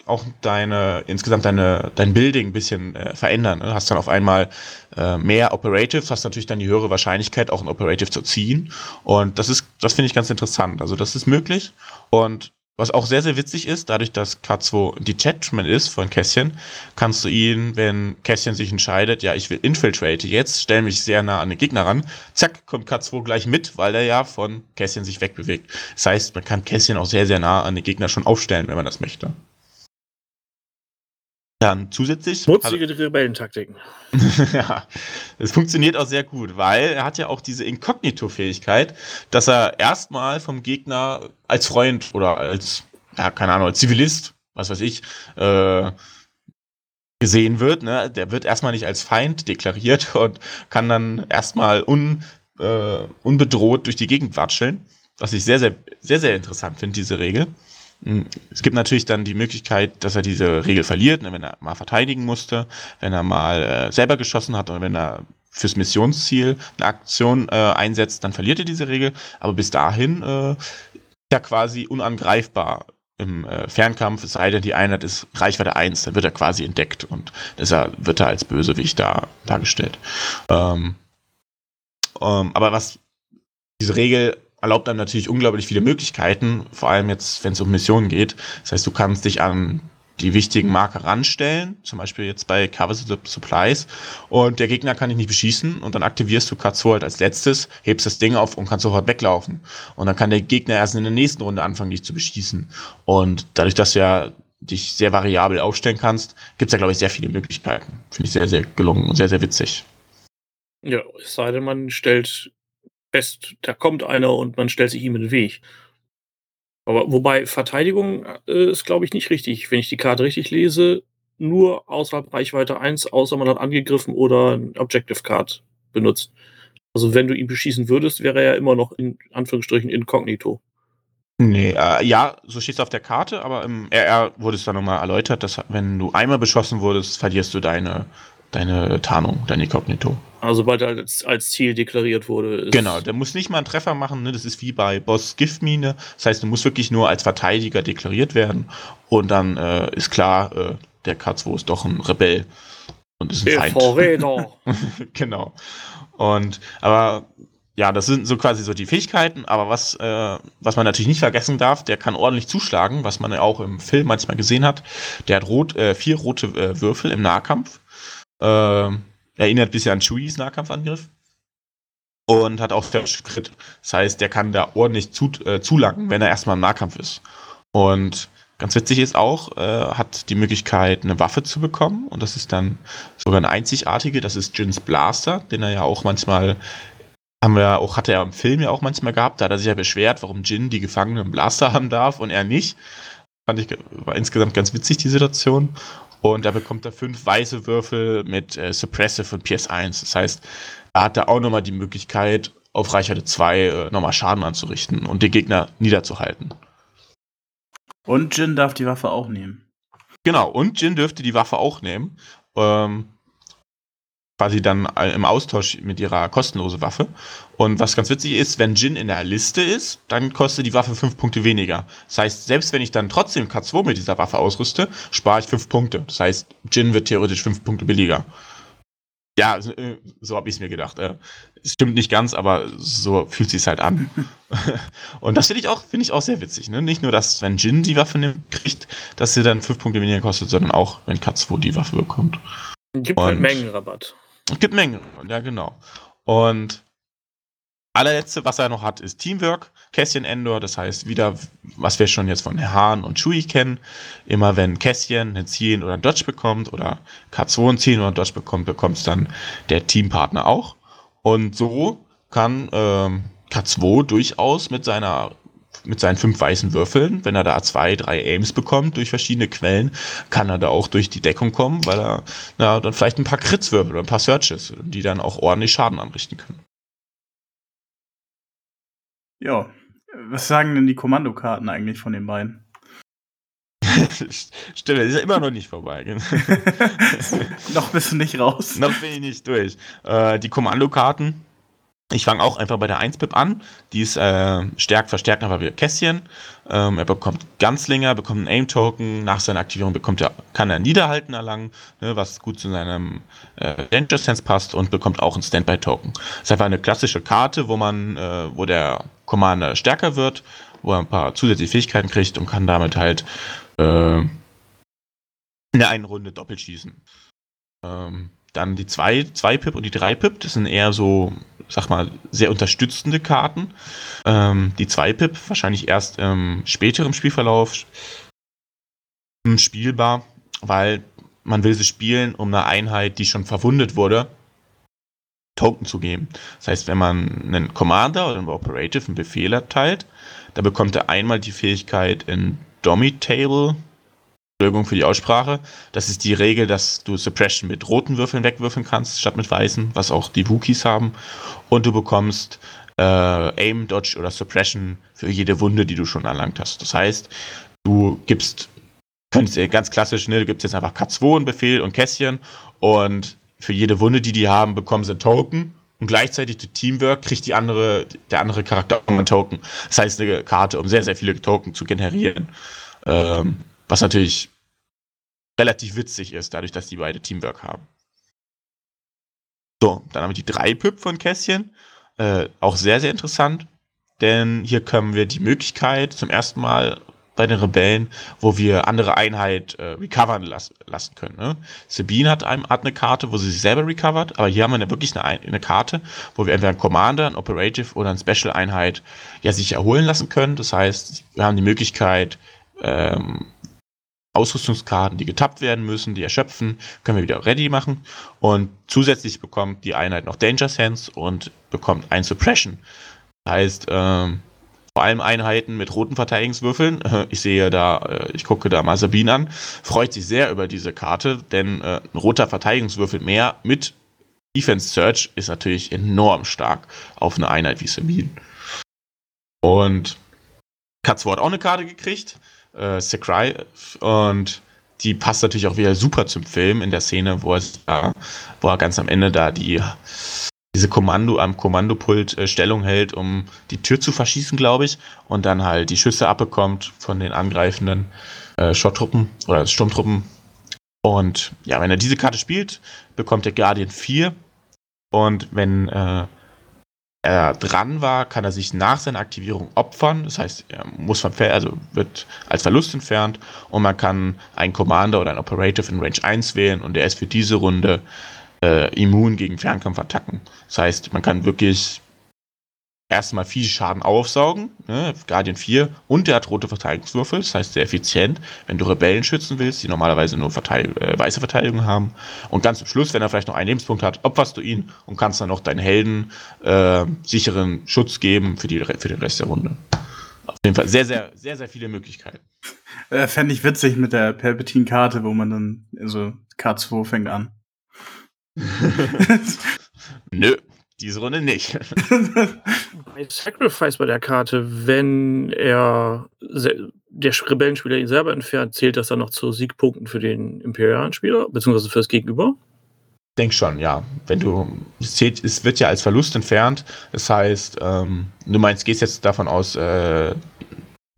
auch deine, insgesamt deine, dein Building ein bisschen äh, verändern. Du hast dann auf einmal äh, mehr Operatives, hast natürlich dann die höhere Wahrscheinlichkeit, auch ein Operative zu ziehen. Und das ist, das finde ich ganz interessant. Also das ist möglich. Und was auch sehr, sehr witzig ist, dadurch, dass K2 Detachment ist von Kässchen, kannst du ihn, wenn Kässchen sich entscheidet, ja, ich will infiltrate jetzt, stell mich sehr nah an den Gegner ran, zack, kommt K2 gleich mit, weil er ja von Kässchen sich wegbewegt. Das heißt, man kann Kässchen auch sehr, sehr nah an den Gegner schon aufstellen, wenn man das möchte. Dann zusätzlich. Schmutzige Rebellentaktiken. ja, es funktioniert auch sehr gut, weil er hat ja auch diese Inkognito-Fähigkeit, dass er erstmal vom Gegner als Freund oder als, ja, keine Ahnung, als Zivilist, was weiß ich, äh, gesehen wird. Ne? Der wird erstmal nicht als Feind deklariert und kann dann erstmal un, äh, unbedroht durch die Gegend watscheln. Was ich sehr, sehr, sehr, sehr interessant finde, diese Regel. Hm, es gibt natürlich dann die Möglichkeit, dass er diese Regel verliert, ne, wenn er mal verteidigen musste, wenn er mal äh, selber geschossen hat oder wenn er fürs Missionsziel eine Aktion äh, einsetzt, dann verliert er diese Regel. Aber bis dahin äh, ist er quasi unangreifbar im äh, Fernkampf, es sei denn, die Einheit ist Reichweite 1, dann wird er quasi entdeckt und deshalb wird er als Bösewicht da, dargestellt. Ähm, ähm, aber was diese Regel erlaubt einem natürlich unglaublich viele Möglichkeiten, vor allem jetzt, wenn es um Missionen geht. Das heißt, du kannst dich an die wichtigen Marker ranstellen, zum Beispiel jetzt bei Cover Supplies, und der Gegner kann dich nicht beschießen und dann aktivierst du K2 halt als letztes, hebst das Ding auf und kannst sofort weglaufen. Und dann kann der Gegner erst in der nächsten Runde anfangen, dich zu beschießen. Und dadurch, dass du ja dich sehr variabel aufstellen kannst, gibt es da, glaube ich, sehr viele Möglichkeiten. Finde ich sehr, sehr gelungen und sehr, sehr witzig. Ja, es sei denn, man stellt fest, da kommt einer und man stellt sich ihm in den Weg. Aber wobei Verteidigung äh, ist, glaube ich, nicht richtig. Wenn ich die Karte richtig lese, nur außerhalb Reichweite 1, außer man hat angegriffen oder ein Objective Card benutzt. Also wenn du ihn beschießen würdest, wäre er ja immer noch in Anführungsstrichen inkognito. Nee, äh, ja, so steht es auf der Karte, aber im RR wurde es dann nochmal erläutert, dass wenn du einmal beschossen wurdest, verlierst du deine deine Tarnung, dein Inkognito. Also sobald er als, als Ziel deklariert wurde. genau, der muss nicht mal einen Treffer machen, ne? das ist wie bei Boss Giftmine. Das heißt, du musst wirklich nur als Verteidiger deklariert werden und dann äh, ist klar, äh, der K2 ist doch ein Rebell und ist ein der Feind. Verräter. genau. Und aber ja, das sind so quasi so die Fähigkeiten, aber was, äh, was man natürlich nicht vergessen darf, der kann ordentlich zuschlagen, was man ja auch im Film manchmal gesehen hat. Der hat rot, äh, vier rote äh, Würfel im Nahkampf äh, erinnert ein bisschen an Chewies Nahkampfangriff. Und hat auch First Crit. Das heißt, der kann da ordentlich zu, äh, zulangen, wenn er erstmal im Nahkampf ist. Und ganz witzig ist auch, äh, hat die Möglichkeit, eine Waffe zu bekommen. Und das ist dann sogar eine einzigartige. Das ist Jins Blaster, den er ja auch manchmal haben wir auch, hat er im Film ja auch manchmal gehabt, da hat er sich ja beschwert, warum Jin die Gefangenen Blaster haben darf und er nicht. Fand ich, war insgesamt ganz witzig, die Situation. Und da bekommt er fünf weiße Würfel mit äh, Suppressive und PS1. Das heißt, er hat da auch nochmal die Möglichkeit, auf Reichweite 2 äh, nochmal Schaden anzurichten und den Gegner niederzuhalten. Und Jin darf die Waffe auch nehmen. Genau, und Jin dürfte die Waffe auch nehmen. Ähm, quasi dann äh, im Austausch mit ihrer kostenlosen Waffe. Und was ganz witzig ist, wenn Jin in der Liste ist, dann kostet die Waffe fünf Punkte weniger. Das heißt, selbst wenn ich dann trotzdem K2 mit dieser Waffe ausrüste, spare ich fünf Punkte. Das heißt, Jin wird theoretisch fünf Punkte billiger. Ja, so, äh, so habe ich es mir gedacht. Äh, stimmt nicht ganz, aber so fühlt sich halt an. Und das finde ich auch, finde ich auch sehr witzig. Ne? Nicht nur, dass wenn Jin die Waffe nimmt, kriegt, dass sie dann fünf Punkte weniger kostet, sondern auch, wenn K2 die Waffe bekommt. Gibt halt Mengenrabatt. Es gibt Mengen, ja genau. Und allerletzte, was er noch hat, ist Teamwork, Kässchen Endor, das heißt wieder, was wir schon jetzt von Hahn und Chui kennen. Immer wenn Kässchen einen Ziehen oder einen Dodge bekommt oder K2 einen Ziehen oder einen Dodge bekommt, bekommt es dann der Teampartner auch. Und so kann ähm, K2 durchaus mit seiner mit seinen fünf weißen Würfeln, wenn er da zwei, drei Aims bekommt durch verschiedene Quellen, kann er da auch durch die Deckung kommen, weil er na, dann vielleicht ein paar Kritzwürfel oder ein paar Searches, die dann auch ordentlich Schaden anrichten können. Ja, was sagen denn die Kommandokarten eigentlich von den beiden? Stimmt, ist ja immer noch nicht vorbei. noch bist du nicht raus. noch bin ich nicht durch. Äh, die Kommandokarten ich fange auch einfach bei der 1-Pip an. Die ist äh, stärkt, verstärkt aber wie Kästchen. Ähm, er bekommt Ganzlinger, bekommt einen Aim-Token. Nach seiner Aktivierung bekommt er, kann er Niederhalten erlangen, ne, was gut zu seinem äh, Danger Sense passt und bekommt auch einen Standby-Token. Ist einfach eine klassische Karte, wo man, äh, wo der Commander stärker wird, wo er ein paar zusätzliche Fähigkeiten kriegt und kann damit halt äh, in der einen Runde doppelt schießen. Ähm, dann die 2 zwei, Pip und die 3 Pip, das sind eher so, sag mal, sehr unterstützende Karten. Ähm, die 2 Pip wahrscheinlich erst im späteren Spielverlauf spielbar, weil man will sie spielen, um einer Einheit, die schon verwundet wurde, Token zu geben. Das heißt, wenn man einen Commander oder einen Operative einen Befehl erteilt, dann bekommt er einmal die Fähigkeit in Domitable Entschuldigung für die Aussprache. Das ist die Regel, dass du Suppression mit roten Würfeln wegwürfeln kannst, statt mit weißen, was auch die Wookies haben. Und du bekommst äh, Aim, Dodge oder Suppression für jede Wunde, die du schon erlangt hast. Das heißt, du gibst, könntest ganz klassisch, ne, du gibst jetzt einfach K2 einen Befehl und Kästchen und für jede Wunde, die die haben, bekommen sie einen Token und gleichzeitig durch Teamwork kriegt die andere, der andere Charakter einen Token. Das heißt, eine Karte, um sehr, sehr viele Token zu generieren. Ähm, was natürlich relativ witzig ist, dadurch, dass die beide Teamwork haben. So, dann haben wir die drei Pip von Kässchen. Äh, auch sehr, sehr interessant, denn hier können wir die Möglichkeit zum ersten Mal bei den Rebellen, wo wir andere Einheit äh, recovern las lassen können. Ne? Sabine hat, einem, hat eine Karte, wo sie sich selber recovert, aber hier haben wir eine, wirklich eine, eine Karte, wo wir entweder einen Commander, ein Operative oder eine Special-Einheit ja, sich erholen lassen können. Das heißt, wir haben die Möglichkeit, ähm, Ausrüstungskarten, die getappt werden müssen, die erschöpfen, können wir wieder ready machen. Und zusätzlich bekommt die Einheit noch Danger Sense und bekommt ein Suppression. Das heißt, ähm, vor allem Einheiten mit roten Verteidigungswürfeln. Ich sehe da, äh, ich gucke da mal Sabine an, freut sich sehr über diese Karte, denn äh, ein roter Verteidigungswürfel mehr mit Defense Search ist natürlich enorm stark auf eine Einheit wie Sabine. Und Katzo hat auch eine Karte gekriegt äh, Sakurai und die passt natürlich auch wieder super zum Film in der Szene, wo, da, wo er ganz am Ende da die diese Kommando am Kommandopult äh, Stellung hält, um die Tür zu verschießen, glaube ich, und dann halt die Schüsse abbekommt von den angreifenden äh, Schotttruppen oder Sturmtruppen. Und ja, wenn er diese Karte spielt, bekommt der Guardian 4. Und wenn äh, er dran war, kann er sich nach seiner Aktivierung opfern. Das heißt, er muss vom Feld, also wird als Verlust entfernt und man kann einen Commander oder einen Operative in Range 1 wählen und der ist für diese Runde äh, immun gegen Fernkampfattacken. Das heißt, man kann wirklich erstmal viel Schaden aufsaugen, ne, Guardian 4, und der hat rote Verteidigungswürfel, das heißt sehr effizient, wenn du Rebellen schützen willst, die normalerweise nur Verteid äh, weiße Verteidigung haben. Und ganz zum Schluss, wenn er vielleicht noch einen Lebenspunkt hat, opferst du ihn und kannst dann noch deinen Helden äh, sicheren Schutz geben für, die, für den Rest der Runde. Auf jeden Fall sehr, sehr, sehr, sehr viele Möglichkeiten. Äh, Fände ich witzig mit der Palpatine-Karte, wo man dann, also K2 fängt an. Nö, diese Runde nicht. bei Sacrifice bei der Karte, wenn er der Rebellenspieler ihn selber entfernt, zählt das dann noch zu Siegpunkten für den imperialen Spieler, beziehungsweise für das Gegenüber? Denk schon, ja. Wenn du, es, zählt, es wird ja als Verlust entfernt. Das heißt, ähm, du meinst, gehst jetzt davon aus, äh,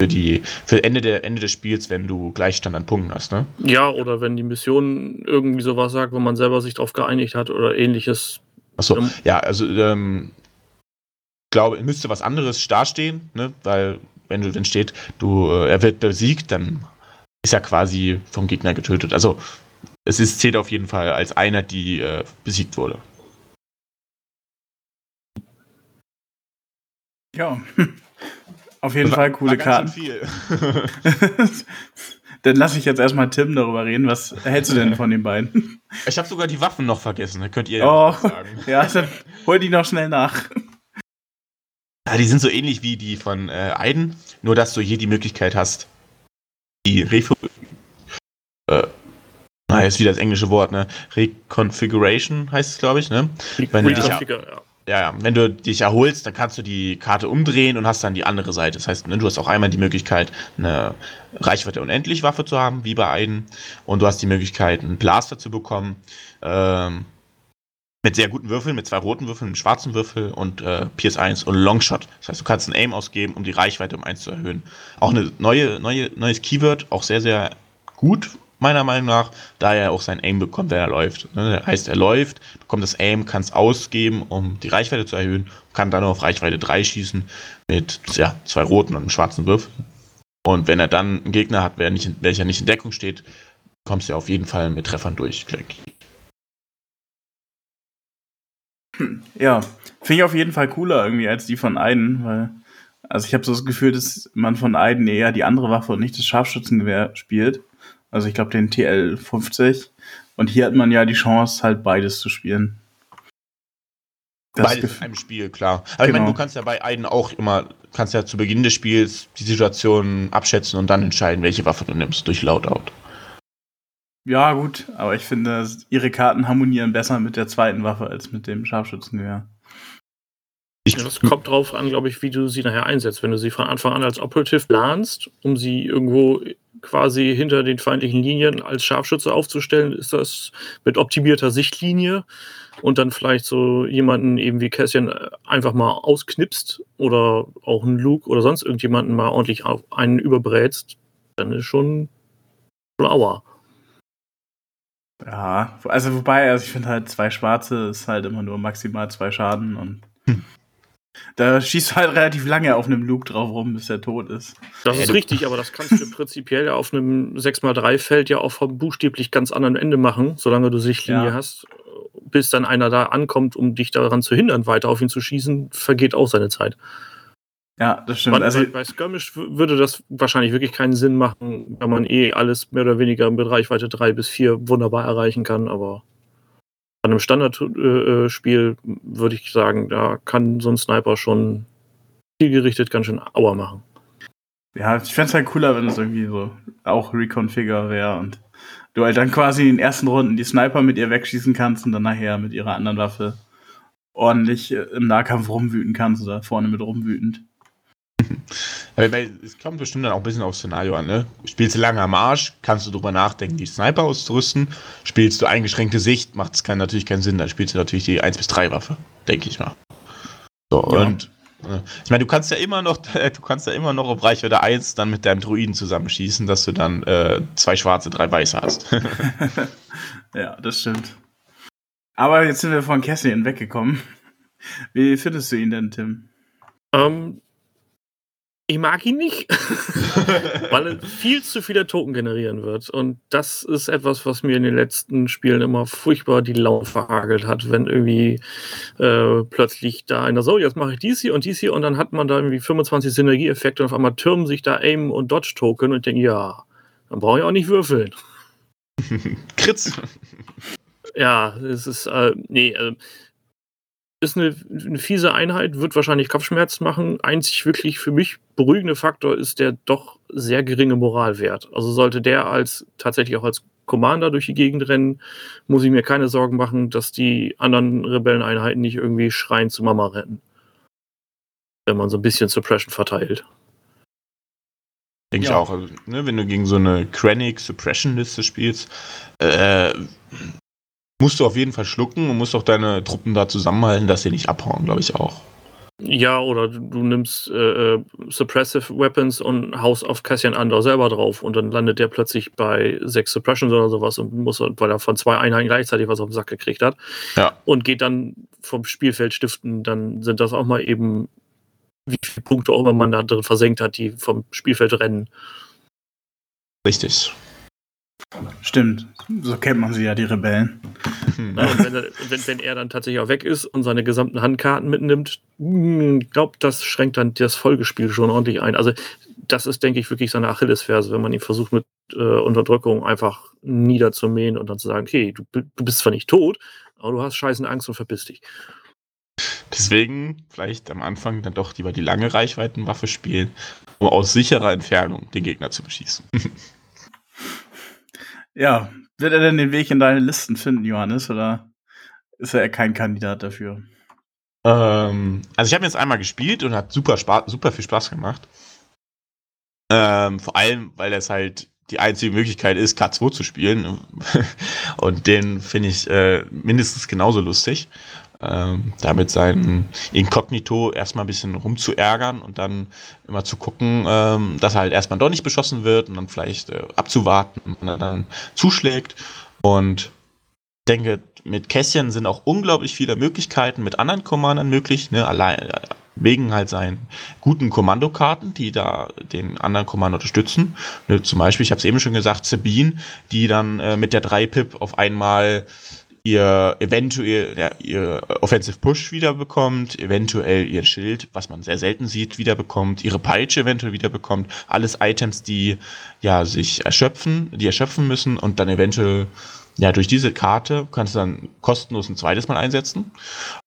für die für Ende der Ende des Spiels, wenn du Gleichstand an Punkten hast, ne? Ja, oder wenn die Mission irgendwie sowas sagt, wo man selber sich darauf geeinigt hat oder ähnliches. Achso, ähm, ja, also ähm, glaube, müsste was anderes dastehen, ne? Weil wenn du wenn steht, du äh, er wird besiegt, dann ist er quasi vom Gegner getötet. Also es ist, zählt auf jeden Fall als einer, die äh, besiegt wurde. Ja. Auf jeden war, Fall coole Karten. Viel. Dann lasse ich jetzt erstmal Tim darüber reden. Was hältst du denn von den beiden? Ich habe sogar die Waffen noch vergessen. Da könnt ihr oh, ja sagen. Ja, dann hol die noch schnell nach. Ja, die sind so ähnlich wie die von äh, Aiden, nur dass du hier die Möglichkeit hast, die Refu äh, na, jetzt wieder das englische Wort, ne? Reconfiguration heißt es, glaube ich, ne? Wenn du dich, ja, ja, wenn du dich erholst, dann kannst du die Karte umdrehen und hast dann die andere Seite. Das heißt, ne, du hast auch einmal die Möglichkeit, eine Reichweite unendlich Waffe zu haben, wie bei Aiden, und du hast die Möglichkeit, einen Blaster zu bekommen. Ähm, mit sehr guten Würfeln, mit zwei roten Würfeln, einem schwarzen Würfel und äh, PS1 und Longshot. Das heißt, du kannst ein Aim ausgeben, um die Reichweite um eins zu erhöhen. Auch eine neue, neue, neues Keyword, auch sehr, sehr gut, meiner Meinung nach, da er auch sein Aim bekommt, wenn er läuft. Ne? Das heißt, er läuft, bekommt das Aim, kann es ausgeben, um die Reichweite zu erhöhen, kann dann auf Reichweite 3 schießen mit ja, zwei roten und einem schwarzen Würfel. Und wenn er dann einen Gegner hat, nicht, welcher nicht in Deckung steht, kommst du auf jeden Fall mit Treffern durch. Ja, finde ich auf jeden Fall cooler irgendwie als die von Aiden, weil also ich habe so das Gefühl, dass man von Aiden eher die andere Waffe und nicht das Scharfschützengewehr spielt. Also ich glaube den TL50. Und hier hat man ja die Chance, halt beides zu spielen. Das beides in einem Spiel, klar. Aber genau. ich meine, du kannst ja bei Aiden auch immer, kannst ja zu Beginn des Spiels die Situation abschätzen und dann entscheiden, welche Waffe du nimmst durch Loadout. Ja, gut, aber ich finde, ihre Karten harmonieren besser mit der zweiten Waffe als mit dem Scharfschützengewehr. Ja, das kommt drauf an, glaube ich, wie du sie nachher einsetzt. Wenn du sie von Anfang an als Operative planst, um sie irgendwo quasi hinter den feindlichen Linien als Scharfschütze aufzustellen, ist das mit optimierter Sichtlinie und dann vielleicht so jemanden eben wie Cassian äh, einfach mal ausknipst oder auch einen Luke oder sonst irgendjemanden mal ordentlich auf einen überbrätst, dann ist schon Aua. Ja, also wobei, also ich finde halt zwei Schwarze ist halt immer nur maximal zwei Schaden und hm. Da schießt du halt relativ lange auf einem Luke drauf rum, bis er tot ist. Das ist richtig, aber das kannst du prinzipiell ja auf einem 6x3-Feld ja auch vom buchstäblich ganz anderen Ende machen, solange du Sichtlinie ja. hast. Bis dann einer da ankommt, um dich daran zu hindern, weiter auf ihn zu schießen, vergeht auch seine Zeit. Ja, das stimmt. Man, also, bei Skirmish würde das wahrscheinlich wirklich keinen Sinn machen, wenn man eh alles mehr oder weniger mit Reichweite 3 bis 4 wunderbar erreichen kann, aber bei einem Standardspiel äh, würde ich sagen, da kann so ein Sniper schon zielgerichtet ganz schön Aua machen. Ja, ich fände es halt cooler, wenn es irgendwie so auch Reconfigure wäre und du halt dann quasi in den ersten Runden die Sniper mit ihr wegschießen kannst und dann nachher mit ihrer anderen Waffe ordentlich im Nahkampf rumwüten kannst oder vorne mit rumwütend. Es kommt bestimmt dann auch ein bisschen aufs Szenario an, ne? Spielst du lange am Arsch, kannst du drüber nachdenken, die Sniper auszurüsten. Spielst du eingeschränkte Sicht, macht es kein, natürlich keinen Sinn, dann spielst du natürlich die 1 bis 3 Waffe, denke ich mal. So, ja. und äh, ich meine, du kannst ja immer noch, du kannst ja immer noch auf Reichweite 1 dann mit deinem Druiden zusammenschießen, dass du dann äh, zwei schwarze, drei weiße hast. ja, das stimmt. Aber jetzt sind wir von Cassian weggekommen. Wie findest du ihn denn, Tim? Ähm, ich mag ihn nicht, weil er viel zu viele Token generieren wird. Und das ist etwas, was mir in den letzten Spielen immer furchtbar die Laune verhagelt hat, wenn irgendwie äh, plötzlich da einer so, jetzt mache ich dies hier und dies hier und dann hat man da irgendwie 25 Synergieeffekte und auf einmal türmen sich da Aim und Dodge Token und ich denke, ja, dann brauche ich auch nicht würfeln. Kritz. Ja, es ist, äh, nee, äh, ist eine, eine, fiese Einheit, wird wahrscheinlich Kopfschmerz machen. Einzig wirklich für mich beruhigende Faktor ist der doch sehr geringe Moralwert. Also sollte der als tatsächlich auch als Commander durch die Gegend rennen, muss ich mir keine Sorgen machen, dass die anderen Rebelleneinheiten nicht irgendwie schreien zu Mama rennen. Wenn man so ein bisschen Suppression verteilt. Denke ja. ich auch. Also, ne, wenn du gegen so eine Krennic Suppression Liste spielst, äh, musst du auf jeden Fall schlucken und musst auch deine Truppen da zusammenhalten, dass sie nicht abhauen, glaube ich auch. Ja, oder du nimmst äh, äh, Suppressive Weapons und haust auf Cassian Andor selber drauf und dann landet der plötzlich bei sechs Suppressions oder sowas und muss, weil er von zwei Einheiten gleichzeitig was auf den Sack gekriegt hat. Ja. Und geht dann vom Spielfeld stiften, dann sind das auch mal eben, wie viele Punkte auch immer man da drin versenkt hat, die vom Spielfeld rennen. Richtig. Stimmt, so kennt man sie ja, die Rebellen. Ja, und wenn er, wenn, wenn er, dann tatsächlich auch weg ist und seine gesamten Handkarten mitnimmt, hm, ich glaube, das schränkt dann das Folgespiel schon ordentlich ein. Also, das ist, denke ich, wirklich seine Achillesferse, wenn man ihn versucht, mit äh, Unterdrückung einfach niederzumähen und dann zu sagen: Okay, du, du bist zwar nicht tot, aber du hast scheißen Angst und verpiss dich. Deswegen vielleicht am Anfang dann doch lieber die lange Reichweitenwaffe spielen, um aus sicherer Entfernung den Gegner zu beschießen. Ja, wird er denn den Weg in deine Listen finden, Johannes, oder ist er kein Kandidat dafür? Ähm, also ich habe jetzt einmal gespielt und hat super, super viel Spaß gemacht. Ähm, vor allem, weil das halt die einzige Möglichkeit ist, K2 zu spielen. und den finde ich äh, mindestens genauso lustig ähm, damit sein Inkognito erstmal ein bisschen rumzuärgern und dann immer zu gucken, ähm, dass er halt erstmal doch nicht beschossen wird und dann vielleicht äh, abzuwarten und er dann zuschlägt. Und ich denke, mit Kässchen sind auch unglaublich viele Möglichkeiten mit anderen Commandern möglich, ne? allein äh, wegen halt seinen guten Kommandokarten, die da den anderen Kommando unterstützen. Ne? Zum Beispiel, ich habe es eben schon gesagt, Sabine, die dann äh, mit der 3-Pip auf einmal ihr eventuell ja, ihr Offensive Push wiederbekommt, eventuell ihr Schild, was man sehr selten sieht, wiederbekommt, ihre Peitsche eventuell wiederbekommt, alles Items, die ja sich erschöpfen, die erschöpfen müssen und dann eventuell ja, durch diese Karte kannst du dann kostenlos ein zweites Mal einsetzen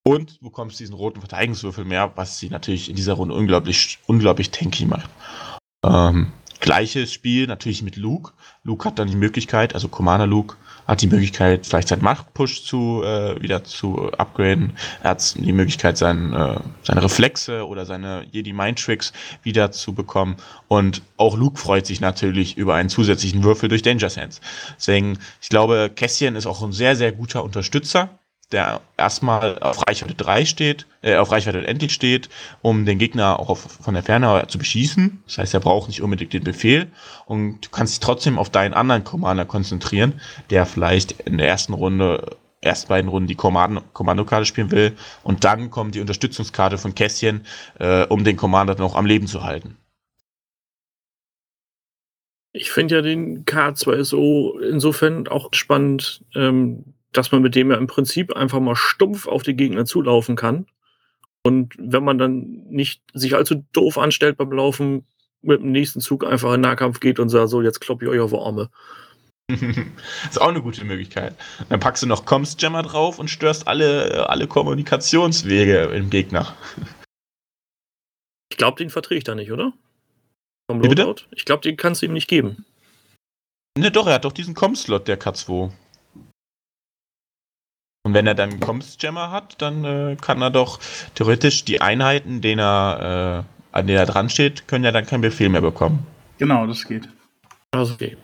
und bekommst diesen roten Verteidigungswürfel mehr, was sie natürlich in dieser Runde unglaublich, unglaublich tanky macht. Ähm, gleiches Spiel natürlich mit Luke. Luke hat dann die Möglichkeit, also Commander Luke, hat die Möglichkeit, vielleicht seinen Machtpush zu äh, wieder zu upgraden. Er hat die Möglichkeit, sein, äh, seine Reflexe oder seine Jedi Mind Tricks wieder zu bekommen. Und auch Luke freut sich natürlich über einen zusätzlichen Würfel durch Danger Sense. Deswegen, ich glaube, Cassian ist auch ein sehr, sehr guter Unterstützer der erstmal auf Reichweite 3 steht, äh, auf Reichweite endlich steht, um den Gegner auch auf, von der Ferne zu beschießen. Das heißt, er braucht nicht unbedingt den Befehl und du kannst dich trotzdem auf deinen anderen Commander konzentrieren, der vielleicht in der ersten Runde ersten beiden Runden die Kommando Kommandokarte spielen will und dann kommt die Unterstützungskarte von Kässchen, äh, um den Commander noch am Leben zu halten. Ich finde ja den K2SO insofern auch spannend, ähm, dass man mit dem ja im Prinzip einfach mal stumpf auf die Gegner zulaufen kann. Und wenn man dann nicht sich allzu doof anstellt beim Laufen, mit dem nächsten Zug einfach in Nahkampf geht und sagt, so, jetzt klopp ich euch auf die Arme. ist auch eine gute Möglichkeit. Dann packst du noch Comms-Jammer drauf und störst alle, alle Kommunikationswege im Gegner. Ich glaube, den verträge ich da nicht, oder? Vom Loadout? Ich glaube, den kannst du ihm nicht geben. Ne, doch, er hat doch diesen Com-Slot, der K2. Und wenn er dann Comms-Jammer hat, dann äh, kann er doch theoretisch die Einheiten, denen er, äh, an denen er dran steht, können ja dann keinen Befehl mehr bekommen. Genau, das geht. Also okay.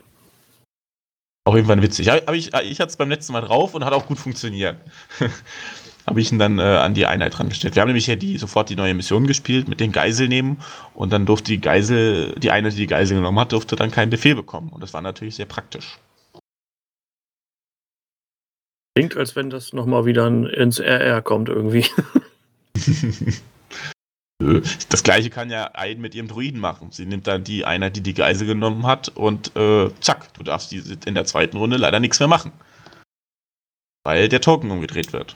Auch irgendwann witzig. Aber ich, ich hatte es beim letzten Mal drauf und hat auch gut funktioniert. habe ich ihn dann äh, an die Einheit dran gestellt. Wir haben nämlich ja die, sofort die neue Mission gespielt mit den Geisel nehmen und dann durfte die Geisel, die Einheit, die die Geisel genommen hat, durfte dann keinen Befehl bekommen. Und das war natürlich sehr praktisch. Klingt, als wenn das nochmal wieder ins RR kommt irgendwie. Das gleiche kann ja Aiden mit ihrem Druiden machen. Sie nimmt dann die Einheit, die die Geisel genommen hat und äh, zack, du darfst in der zweiten Runde leider nichts mehr machen. Weil der Token umgedreht wird.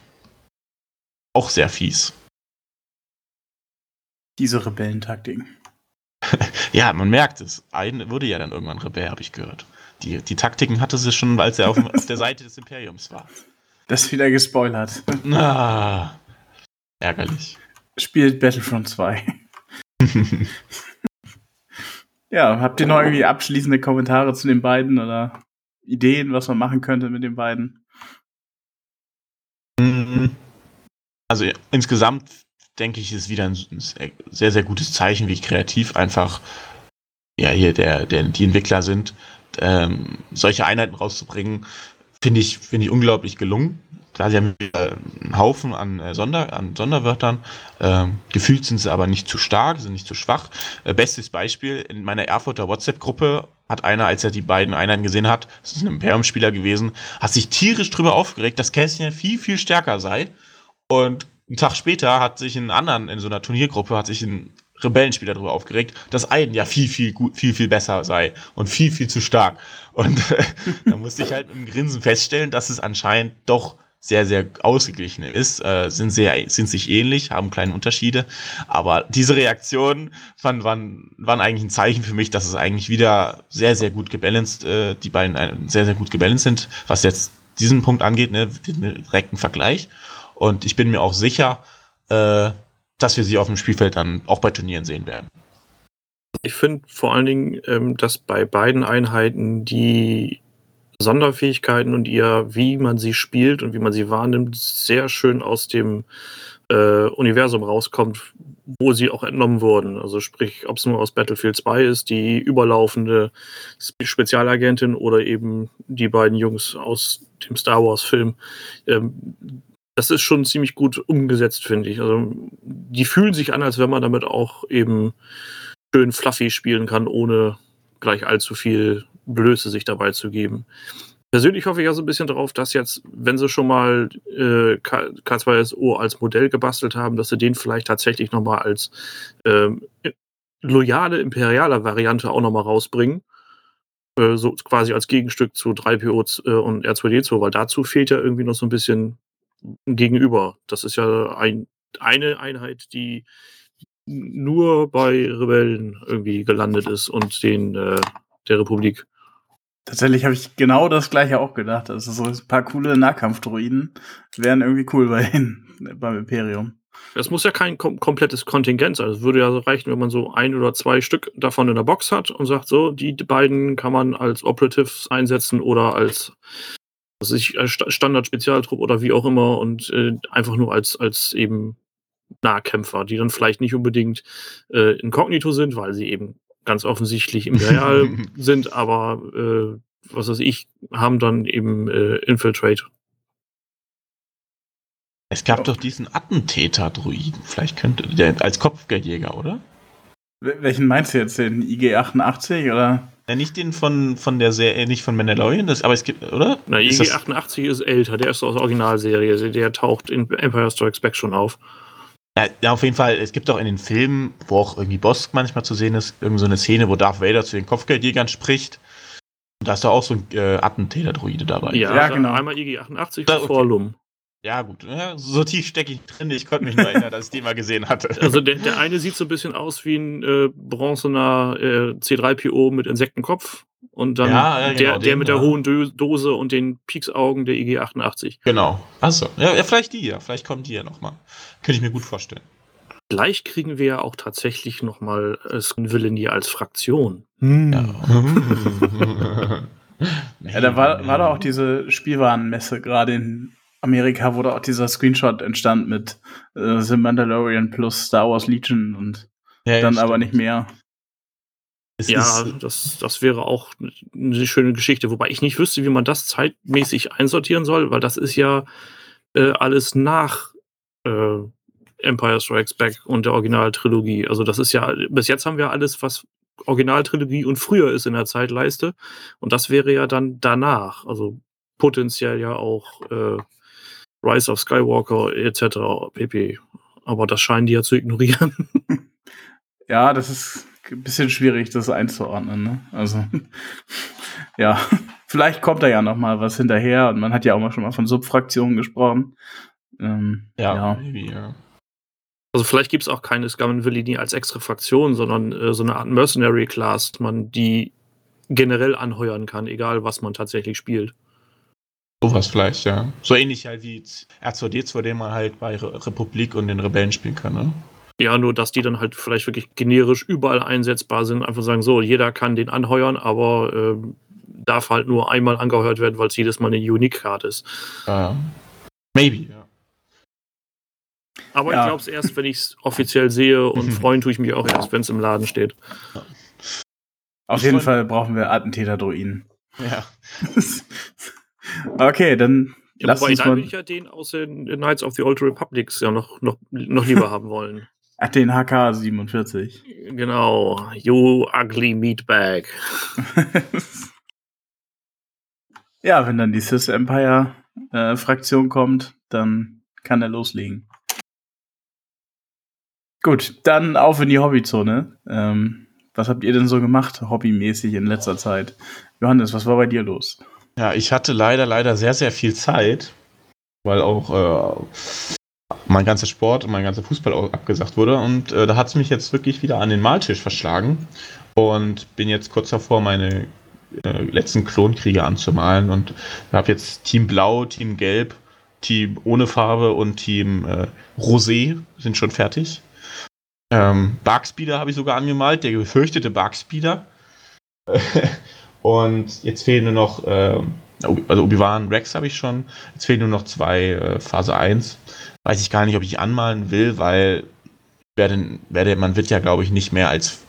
Auch sehr fies. Diese Rebellentaktiken. ja, man merkt es. Aiden wurde ja dann irgendwann Rebell, habe ich gehört. Die, die Taktiken hatte sie schon, als er auf, auf der Seite des Imperiums war. Das wieder gespoilert. Ah, ärgerlich spielt Battlefront 2. ja, habt ihr noch irgendwie abschließende Kommentare zu den beiden oder Ideen, was man machen könnte mit den beiden? Mhm. Also insgesamt denke ich, ist wieder ein sehr, sehr gutes Zeichen, wie kreativ einfach ja hier der, der die Entwickler sind, ähm, solche Einheiten rauszubringen, finde ich, finde ich unglaublich gelungen. Klar, sie haben einen Haufen an, äh, Sonder, an Sonderwörtern. Ähm, gefühlt sind sie aber nicht zu stark, sind nicht zu schwach. Äh, bestes Beispiel, in meiner Erfurter WhatsApp-Gruppe hat einer, als er die beiden Einheiten gesehen hat, das ist ein Imperium-Spieler gewesen, hat sich tierisch drüber aufgeregt, dass Kästchen viel, viel stärker sei. Und einen Tag später hat sich ein anderen in so einer Turniergruppe, hat sich ein Rebellenspieler darüber aufgeregt, dass Aiden ja viel, viel gut, viel, viel besser sei und viel, viel zu stark. Und äh, da musste ich halt dem Grinsen feststellen, dass es anscheinend doch sehr, sehr ausgeglichen ist, äh, sind sehr, sind sich ähnlich, haben kleine Unterschiede. Aber diese Reaktionen waren, waren, waren eigentlich ein Zeichen für mich, dass es eigentlich wieder sehr, sehr gut gebalanced, äh, die beiden äh, sehr, sehr gut gebalanced sind, was jetzt diesen Punkt angeht, ne, den direkten Vergleich. Und ich bin mir auch sicher, äh, dass wir sie auf dem Spielfeld dann auch bei Turnieren sehen werden. Ich finde vor allen Dingen, ähm, dass bei beiden Einheiten die Sonderfähigkeiten und ihr, wie man sie spielt und wie man sie wahrnimmt, sehr schön aus dem äh, Universum rauskommt, wo sie auch entnommen wurden. Also sprich, ob es nur aus Battlefield 2 ist, die überlaufende Spezialagentin oder eben die beiden Jungs aus dem Star Wars-Film. Ähm, das ist schon ziemlich gut umgesetzt, finde ich. Also die fühlen sich an, als wenn man damit auch eben schön fluffy spielen kann, ohne gleich allzu viel Blöße sich dabei zu geben. Persönlich hoffe ich ja so ein bisschen darauf, dass jetzt, wenn sie schon mal äh, K2SO als Modell gebastelt haben, dass sie den vielleicht tatsächlich nochmal als ähm, loyale imperiale Variante auch nochmal rausbringen. Äh, so quasi als Gegenstück zu 3PO äh, und R2D2, weil dazu fehlt ja irgendwie noch so ein bisschen Gegenüber. Das ist ja ein, eine Einheit, die nur bei Rebellen irgendwie gelandet ist und den äh, der Republik. Tatsächlich habe ich genau das gleiche auch gedacht. Also so ein paar coole Nahkampfdroiden wären irgendwie cool bei den, beim Imperium. Das muss ja kein kom komplettes Kontingent sein. Es würde ja so reichen, wenn man so ein oder zwei Stück davon in der Box hat und sagt, so, die beiden kann man als Operatives einsetzen oder als was ich, Standard-Spezialtrupp oder wie auch immer und äh, einfach nur als, als eben Nahkämpfer, die dann vielleicht nicht unbedingt äh, inkognito sind, weil sie eben ganz offensichtlich imperial sind, aber äh, was weiß ich, haben dann eben äh, Infiltrate. Es gab oh. doch diesen Attentäter-Druiden. Vielleicht könnte der als Kopfgeldjäger, oder? Welchen meinst du jetzt? Den IG-88 oder? Ja, nicht den von, von der Serie, nicht von Mandalorian, das, aber es gibt, oder? Na, Ist das- IG-88 ist älter, der ist aus der Originalserie. Also Der taucht in Empire Strikes Back schon auf. Ja, ja, auf jeden Fall. Es gibt auch in den Filmen, wo auch irgendwie Bosk manchmal zu sehen ist, irgend so eine Szene, wo Darth Vader zu den Kopfgeldjägern spricht. Und da ist doch auch so ein äh, Attentäter-Droide dabei. Ja, Ja, genau. Einmal IG-88 Da- vor Lum. Ja, gut. Ja, so tief stecke ich drin. Ich konnte mich nur erinnern, dass ich den mal gesehen hatte. Also der, der eine sieht so ein bisschen aus wie ein äh, bronzener äh, C3PO mit Insektenkopf. Und dann Ja, ja, genau, der, der den, mit der ja. hohen Dö Dose und den Pieksaugen der IG-88. genau. Achso. Ja, ja, vielleicht die ja. Vielleicht kommen die ja nochmal. Könnte ich mir gut vorstellen. Gleich kriegen wir ja auch tatsächlich nochmal äh, Villainy als Fraktion. Ja. Ja, da war, war da auch diese Spielwarenmesse gerade in Amerika, wo da auch dieser Screenshot entstand mit äh, The Mandalorian plus Star Wars Legion und Ja, dann stimmt. aber nicht mehr. Es Ja, das, das wäre auch eine schöne Geschichte, wobei ich nicht wüsste, wie man das zeitmäßig einsortieren soll, weil das ist ja äh, alles nach äh, Empire Strikes Back und der Originaltrilogie. Also das ist ja, bis jetzt haben wir alles, was Originaltrilogie und früher ist in der Zeitleiste. Und das wäre ja dann danach. Also potenziell ja auch äh, Rise of Skywalker etc. pp. Aber das scheinen die ja zu ignorieren. Ja, das ist ein bisschen schwierig, das einzuordnen. Ne? Also, ja, vielleicht kommt da ja noch mal was hinterher und man hat ja auch mal schon mal von Subfraktionen gesprochen. Ähm, ja, ja. maybe, ja. Also vielleicht gibt es auch keine Scum Villainy als extra Fraktion, sondern äh, so eine Art Mercenary Class, man die generell anheuern kann, egal was man tatsächlich spielt. Sowas vielleicht, ja. So ähnlich halt wie R2D2, den man halt bei Re Republik und den Rebellen spielen kann, ne? Ja, nur dass die dann halt vielleicht wirklich generisch überall einsetzbar sind. Einfach sagen, so, jeder kann den anheuern, aber ähm, darf halt nur einmal angeheuert werden, weil es jedes Mal eine Unique-Card ist. Ja. Maybe, ja. Aber Ja. ich glaube es erst, wenn ich es offiziell sehe und freuen tue ich mich auch erst, wenn es im Laden steht. Auf Ich jeden Fall brauchen wir Attentäter-Druiden. Ja. okay, dann Ja, lass wobei, uns da würde mal ich ja den aus den Knights of the Old Republics ja noch, noch, noch lieber haben wollen. Ach, den HK 47. Genau. You ugly meatbag. ja, wenn dann die Sith Empire äh, Fraktion kommt, dann kann er loslegen. Gut, dann auf in die Hobbyzone. Ähm, was habt ihr denn so gemacht, hobbymäßig in letzter Zeit? Johannes, was war bei dir los? Ja, ich hatte leider, leider sehr, sehr viel Zeit, weil auch äh, mein ganzer Sport und mein ganzer Fußball auch abgesagt wurde. Und äh, da hat es mich jetzt wirklich wieder an den Maltisch verschlagen. Und bin jetzt kurz davor, meine äh, letzten Klonkriege anzumalen. Und habe jetzt Team Blau, Team Gelb, Team ohne Farbe und Team äh, Rosé sind schon fertig. Ähm, Barkspeeder habe ich sogar angemalt, der gefürchtete Barkspeeder. Und jetzt fehlen nur noch, äh, also Obi-Wan Rex habe ich schon. Jetzt fehlen nur noch zwei äh, Phase 1. Weiß ich gar nicht, ob ich anmalen will, weil werde, werde, man wird ja, glaube ich, nicht mehr als.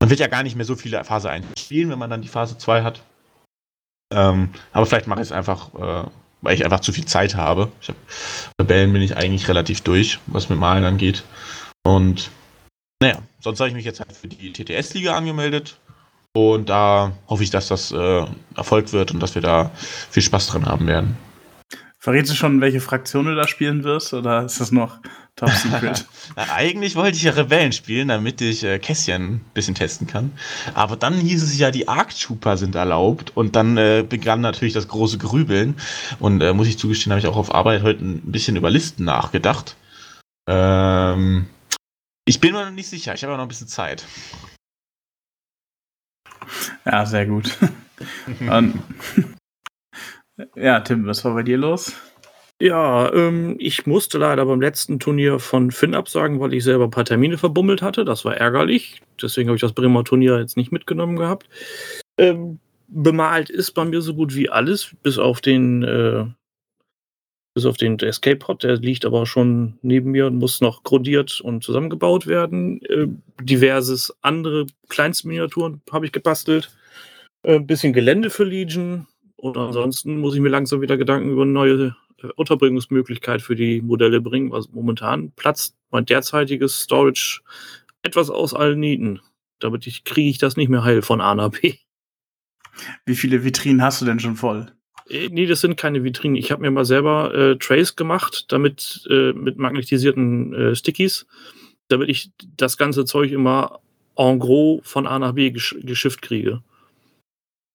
Man wird ja gar nicht mehr so viele Phase 1 spielen, wenn man dann die Phase 2 hat. Ähm, aber vielleicht mache ich es einfach, äh, weil ich einfach zu viel Zeit habe. Ich hab, Rebellen bin ich eigentlich relativ durch, was mit Malen angeht. Und naja, sonst habe ich mich jetzt halt für die TTS-Liga angemeldet. Und da hoffe ich, dass das äh, Erfolg wird und dass wir da viel Spaß dran haben werden. Verrätst du schon, welche Fraktion du da spielen wirst? Oder ist das noch Top Secret? Na, eigentlich wollte ich ja Rebellen spielen, damit ich äh, Kässchen ein bisschen testen kann. Aber dann hieß es ja, die Arc Trooper sind erlaubt. Und dann äh, begann natürlich das große Grübeln. Und äh, muss ich zugestehen, habe ich auch auf Arbeit heute ein bisschen über Listen nachgedacht. Ähm, ich bin mir noch nicht sicher. Ich habe ja noch ein bisschen Zeit. Ja, sehr gut. Und, ja, Tim, was war bei dir los? Ja, ähm, ich musste leider beim letzten Turnier von Finn absagen, weil ich selber ein paar Termine verbummelt hatte. Das war ärgerlich. Deswegen habe ich das Bremer Turnier jetzt nicht mitgenommen gehabt. Ähm, bemalt ist bei mir so gut wie alles, bis auf den, äh, bis auf den Escape Pod. Der liegt aber schon neben mir und muss noch grundiert und zusammengebaut werden. Äh, diverses andere Kleinstminiaturen habe ich gebastelt. Ein bisschen Gelände für Legion. Und ansonsten muss ich mir langsam wieder Gedanken über eine neue äh, Unterbringungsmöglichkeit für die Modelle bringen. Also momentan platzt mein derzeitiges Storage etwas aus allen Nieten. Damit kriege ich das nicht mehr heil von A nach B. Wie viele Vitrinen hast du denn schon voll? Äh, nee, das sind keine Vitrinen. Ich habe mir mal selber äh, Trays gemacht, damit äh, mit magnetisierten äh, Stickies, damit ich das ganze Zeug immer en gros von A nach B gesch geschifft kriege.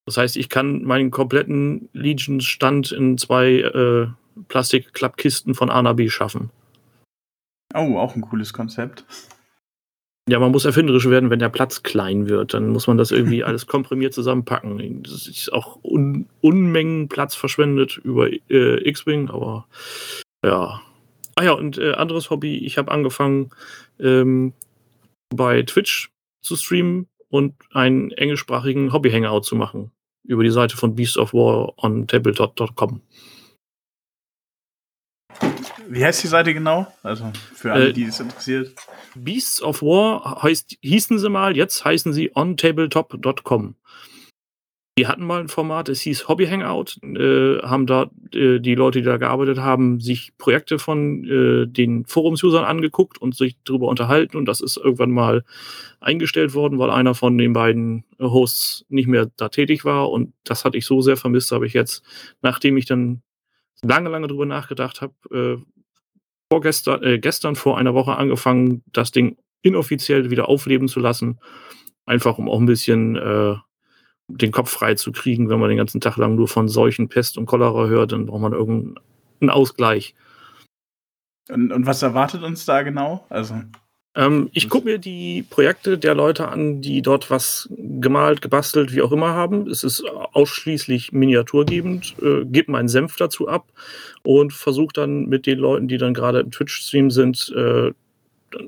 Das heißt, ich kann meinen kompletten Legion-Stand in zwei äh, Plastik-Klappkisten von A nach B schaffen. Oh, auch ein cooles Konzept. Ja, man muss erfinderisch werden, wenn der Platz klein wird. Dann muss man das irgendwie alles komprimiert zusammenpacken. Das ist auch Un Unmengen Platz verschwendet über äh, X-Wing, aber ja. Ah ja, und äh, anderes Hobby. Ich habe angefangen ähm, bei Twitch zu streamen und einen englischsprachigen Hobby-Hangout zu machen. Über die Seite von Beast of War on tabletop.com. Wie heißt die Seite genau? Also für alle, äh, die es interessiert. Beasts of War heißt, hießen sie mal, jetzt heißen sie ontabletop.com. Die hatten mal ein Format, es hieß Hobby Hangout, äh, haben da äh, die Leute, die da gearbeitet haben, sich Projekte von äh, den Forums-Usern angeguckt und sich darüber unterhalten und das ist irgendwann mal eingestellt worden, weil einer von den beiden Hosts nicht mehr da tätig war und das hatte ich so sehr vermisst, habe ich jetzt, nachdem ich dann lange, lange drüber nachgedacht habe, äh, vorgestern, äh, gestern vor einer Woche angefangen, das Ding inoffiziell wieder aufleben zu lassen. Einfach um auch ein bisschen äh, den Kopf frei zu kriegen, wenn man den ganzen Tag lang nur von Seuchen, Pest und Cholera hört, dann braucht man irgendeinen Ausgleich. Und, und was erwartet uns da genau? Also. Ähm, ich gucke mir die Projekte der Leute an, die dort was gemalt, gebastelt, wie auch immer haben. Es ist ausschließlich miniaturgebend, äh, gebe meinen Senf dazu ab und versuche dann mit den Leuten, die dann gerade im Twitch-Stream sind, äh,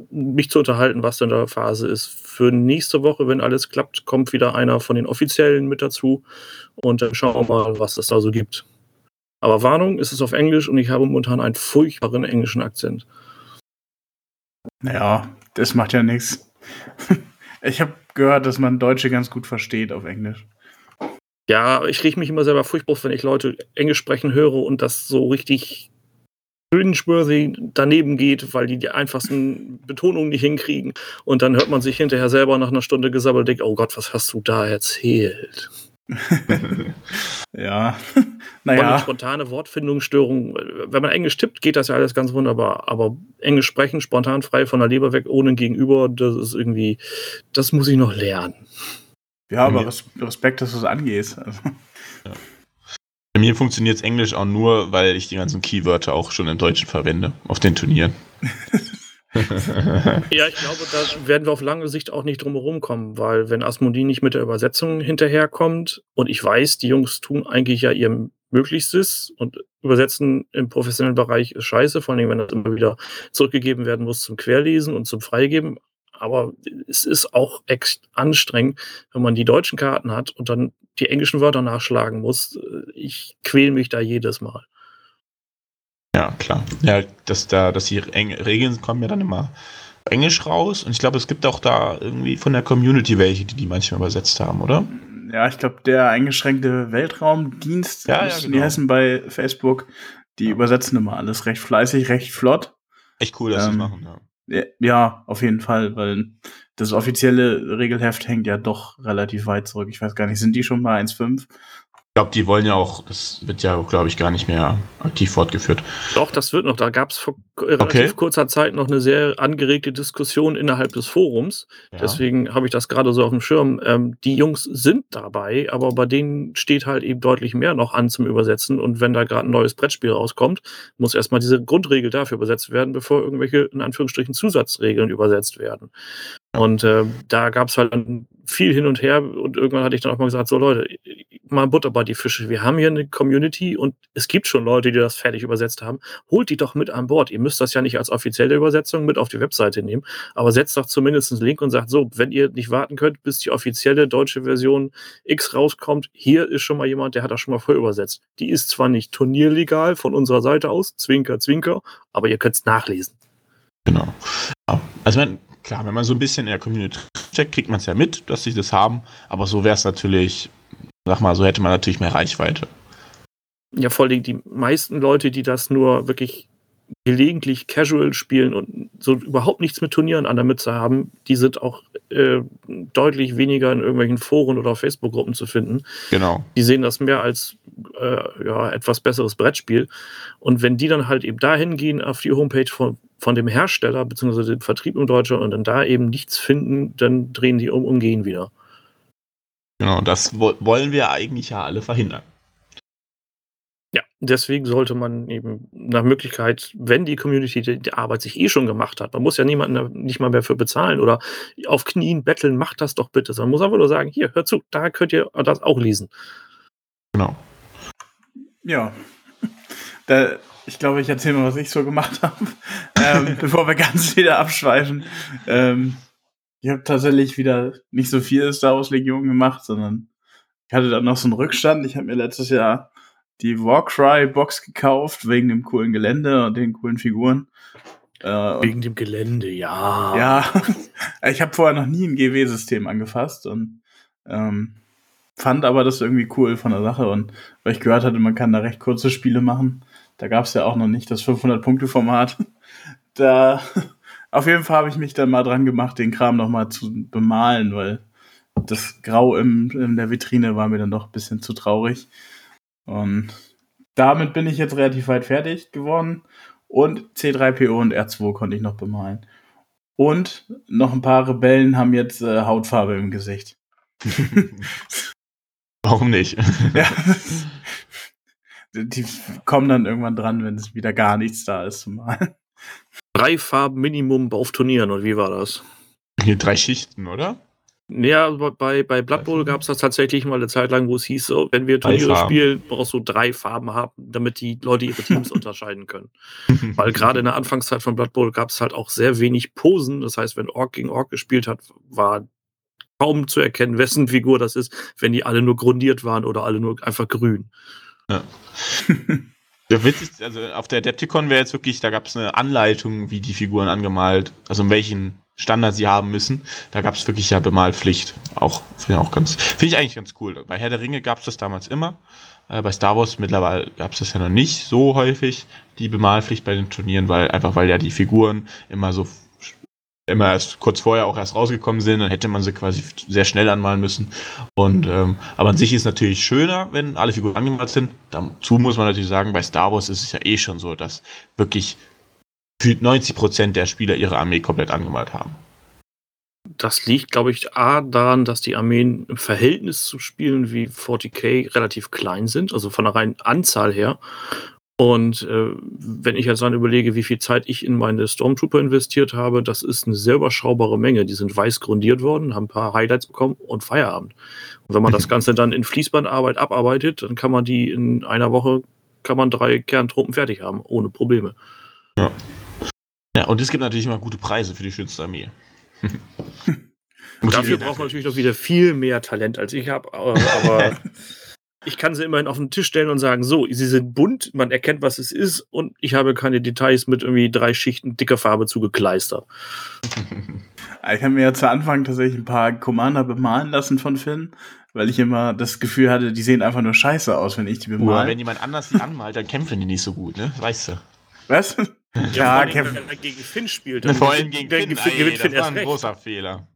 mich zu unterhalten, was denn da Phase ist. Für nächste Woche, wenn alles klappt, kommt wieder einer von den Offiziellen mit dazu und dann schauen wir mal, was es da so gibt. Aber Warnung, ist es auf Englisch und ich habe momentan einen furchtbaren englischen Akzent. Naja, das macht ja nichts. Ich habe gehört, dass man Deutsche ganz gut versteht auf Englisch. Ja, ich rieche mich immer selber furchtbar, wenn ich Leute Englisch sprechen höre und das so richtig cringeworthy daneben geht, weil die die einfachsten Betonungen nicht hinkriegen. Und dann hört man sich hinterher selber nach einer Stunde gesabbelt und denkt, oh Gott, was hast du da erzählt? ja, naja. Und spontane Wortfindungsstörung. Wenn man Englisch tippt, geht das ja alles ganz wunderbar. Aber Englisch sprechen, spontan frei von der Leber weg, ohne Gegenüber, das ist irgendwie, das muss ich noch lernen. Ja, aber Respekt, dass du es angehst. Also. Ja. Bei mir funktioniert Englisch auch nur, weil ich die ganzen Keywörter auch schon im Deutschen verwende, auf den Turnieren. Ja, ich glaube, da werden wir auf lange Sicht auch nicht drum herum kommen, weil wenn Asmodee nicht mit der Übersetzung hinterherkommt und ich weiß, die Jungs tun eigentlich ja ihr Möglichstes und übersetzen im professionellen Bereich ist scheiße, vor allem wenn das immer wieder zurückgegeben werden muss zum Querlesen und zum Freigeben. Aber es ist auch echt anstrengend, wenn man die deutschen Karten hat und dann die englischen Wörter nachschlagen muss. Ich quäle mich da jedes Mal. Ja, klar. Ja, dass da, dass die Eng Regeln kommen ja dann immer Englisch raus und ich glaube, es gibt auch da irgendwie von der Community welche, die die manchmal übersetzt haben, oder? Ja, ich glaube, der eingeschränkte Weltraumdienst, ja, ja, genau. die heißen bei Facebook, die ja. übersetzen immer alles recht fleißig, recht flott. Echt cool, dass ähm, sie machen, ja. Ja, auf jeden Fall, weil das offizielle Regelheft hängt ja doch relativ weit zurück. Ich weiß gar nicht, sind die schon bei 1.5? Ich glaube, die wollen ja auch, das wird ja, glaube ich, gar nicht mehr aktiv fortgeführt. Doch, das wird noch. Da gab es vor relativ okay. kurzer Zeit noch eine sehr angeregte Diskussion innerhalb des Forums. Ja. Deswegen habe ich das gerade so auf dem Schirm. Ähm, die Jungs sind dabei, aber bei denen steht halt eben deutlich mehr noch an zum Übersetzen. Und wenn da gerade ein neues Brettspiel rauskommt, muss erstmal diese Grundregel dafür übersetzt werden, bevor irgendwelche, in Anführungsstrichen, Zusatzregeln übersetzt werden. Und äh, da gab es halt viel hin und her und irgendwann hatte ich dann auch mal gesagt, so Leute, mal Butter bei die Fische. Wir haben hier eine Community und es gibt schon Leute, die das fertig übersetzt haben. Holt die doch mit an Bord. Ihr müsst das ja nicht als offizielle Übersetzung mit auf die Webseite nehmen, aber setzt doch zumindest einen Link und sagt so, wenn ihr nicht warten könnt, bis die offizielle deutsche Version X rauskommt, hier ist schon mal jemand, der hat das schon mal voll übersetzt. Die ist zwar nicht turnierlegal von unserer Seite aus, Zwinker, Zwinker, aber ihr könnt es nachlesen. Genau. Also, wenn, klar, wenn man so ein bisschen in der Community checkt, kriegt man es ja mit, dass sie das haben. Aber so wäre es natürlich, sag mal, so hätte man natürlich mehr Reichweite. Ja, vor allem die meisten Leute, die das nur wirklich gelegentlich Casual spielen und so überhaupt nichts mit Turnieren an der Mütze haben, die sind auch äh, deutlich weniger in irgendwelchen Foren oder Facebook-Gruppen zu finden. Genau. Die sehen das mehr als äh, ja, etwas besseres Brettspiel. Und wenn die dann halt eben dahin gehen auf die Homepage von, von dem Hersteller bzw. dem Vertrieb in Deutschland und dann da eben nichts finden, dann drehen die um und gehen wieder. Genau, das wo wollen wir eigentlich ja alle verhindern. Ja, deswegen sollte man eben nach Möglichkeit, wenn die Community die, die Arbeit sich eh schon gemacht hat, man muss ja niemanden nicht mal mehr für bezahlen oder auf Knien betteln, macht das doch bitte. Man muss einfach nur sagen, hier, hört zu, da könnt ihr das auch lesen. Genau. Ja. Da, ich glaube, ich erzähle mal, was ich so gemacht habe, ähm, bevor wir ganz wieder abschweifen. Ähm, ich habe tatsächlich wieder nicht so viel Star Wars Legion gemacht, sondern ich hatte dann noch so einen Rückstand. Ich habe mir letztes Jahr die Warcry-Box gekauft, wegen dem coolen Gelände und den coolen Figuren. Äh, wegen dem Gelände, ja. Ja, ich habe vorher noch nie ein GW-System angefasst und ähm, fand aber das irgendwie cool von der Sache und weil ich gehört hatte, man kann da recht kurze Spiele machen. Da gab es ja auch noch nicht das 500-Punkte-Format. Da, auf jeden Fall habe ich mich dann mal dran gemacht, den Kram noch mal zu bemalen, weil das Grau im, in der Vitrine war mir dann doch ein bisschen zu traurig. Und damit bin ich jetzt relativ weit fertig geworden. Und C3PO und R2 konnte ich noch bemalen. Und noch ein paar Rebellen haben jetzt äh, Hautfarbe im Gesicht. Warum nicht? ja. Die kommen dann irgendwann dran, wenn es wieder gar nichts da ist zum Malen. Drei Farben Minimum auf Turnieren, und wie war das? Hier drei Schichten, oder? Ja, bei, bei Blood Bowl gab es das tatsächlich mal eine Zeit lang, wo es hieß, so, wenn wir Turniere spielen, brauchst du drei Farben haben, damit die Leute ihre Teams unterscheiden können. Weil gerade in der Anfangszeit von Blood Bowl gab es halt auch sehr wenig Posen. Das heißt, wenn Ork gegen Ork gespielt hat, war kaum zu erkennen, wessen Figur das ist, wenn die alle nur grundiert waren oder alle nur einfach grün. Ja. Ja, witzig, also auf der Adepticon wäre jetzt wirklich, da gab es eine Anleitung, wie die Figuren angemalt, also in welchen Standard sie haben müssen. Da gab es wirklich ja Bemalpflicht. Auch, finde ich auch ganz, finde ich eigentlich ganz cool. Bei Herr der Ringe gab es das damals immer. Äh, bei Star Wars mittlerweile gab es das ja noch nicht so häufig, die Bemalpflicht bei den Turnieren, weil einfach weil ja die Figuren immer so immer erst kurz vorher auch erst rausgekommen sind, dann hätte man sie quasi sehr schnell anmalen müssen. Und ähm, aber an sich ist natürlich schöner, wenn alle Figuren angemalt sind. Dazu muss man natürlich sagen, bei Star Wars ist es ja eh schon so, dass wirklich gefühlt 90 Prozent der Spieler ihre Armee komplett angemalt haben. Das liegt, glaube ich, A daran, dass die Armeen im Verhältnis zu Spielen wie 40k relativ klein sind, also von der reinen Anzahl her. Und äh, wenn ich jetzt dann überlege, wie viel Zeit ich in meine Stormtrooper investiert habe, das ist eine sehr überschaubare Menge. Die sind weiß grundiert worden, haben ein paar Highlights bekommen und Feierabend. Und wenn man das Ganze dann in Fließbandarbeit abarbeitet, dann kann man die in einer Woche, kann man drei Kerntruppen fertig haben, ohne Probleme. Ja. Ja, und es gibt natürlich immer gute Preise für die schönste Armee. Dafür braucht man natürlich noch wieder viel mehr Talent als ich habe, aber ich kann sie immerhin auf den Tisch stellen und sagen, so, sie sind bunt, man erkennt, was es ist und ich habe keine Details mit irgendwie drei Schichten dicker Farbe zugekleistert. Ich habe mir ja zu Anfang tatsächlich ein paar Commander bemalen lassen von Finn, weil ich immer das Gefühl hatte, die sehen einfach nur scheiße aus, wenn ich die bemale. Oder wenn jemand anders die anmalt, dann kämpfen die nicht so gut, ne? Weißt du. Was? Ja, ja Kevin. Wenn er gegen Finn spielt. Dann Vor allem gegen Finn. Finn, Ey, Finn das war ein recht. großer Fehler.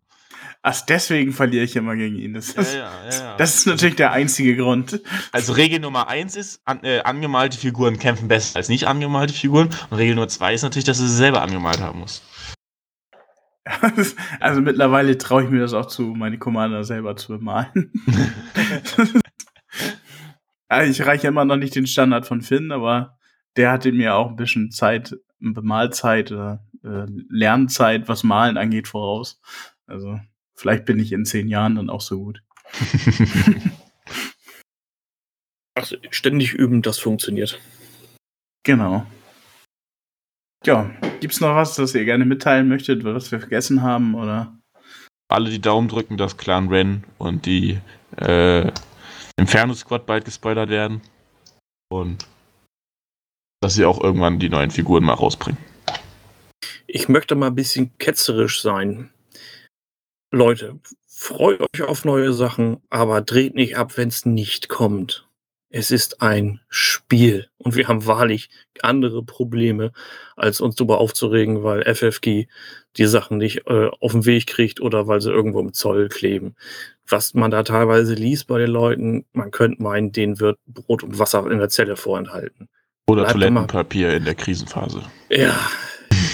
Ach, deswegen verliere ich immer gegen ihn. Das ist, ja, ja, ja, das ist natürlich der einzige Grund. Also Regel Nummer eins ist, an, äh, angemalte Figuren kämpfen besser als nicht angemalte Figuren. Und Regel Nummer zwei ist natürlich, dass du sie selber angemalt haben musst. also mittlerweile traue ich mir das auch zu, meine Commander selber zu bemalen. ich reiche immer noch nicht den Standard von Finn, aber der hatte mir auch ein bisschen Zeit, Bemalzeit oder äh, Lernzeit, was Malen angeht, voraus. Also vielleicht bin ich in zehn Jahren dann auch so gut. also ständig üben, das funktioniert. Genau. Ja, gibt's noch was, das ihr gerne mitteilen möchtet, was wir vergessen haben, oder? Alle die Daumen drücken, dass Clan Ren und die äh, Inferno Squad bald gespoilert werden. Und dass sie auch irgendwann die neuen Figuren mal rausbringen. Ich möchte mal ein bisschen ketzerisch sein. Leute, freut euch auf neue Sachen, aber dreht nicht ab, wenn es nicht kommt. Es ist ein Spiel und wir haben wahrlich andere Probleme, als uns darüber aufzuregen, weil FFG die Sachen nicht äh, auf den Weg kriegt oder weil sie irgendwo im Zoll kleben. Was man da teilweise liest bei den Leuten, man könnte meinen, denen wird Brot und Wasser in der Zelle vorenthalten. Oder Bleibt Toilettenpapier in der Krisenphase. Ja.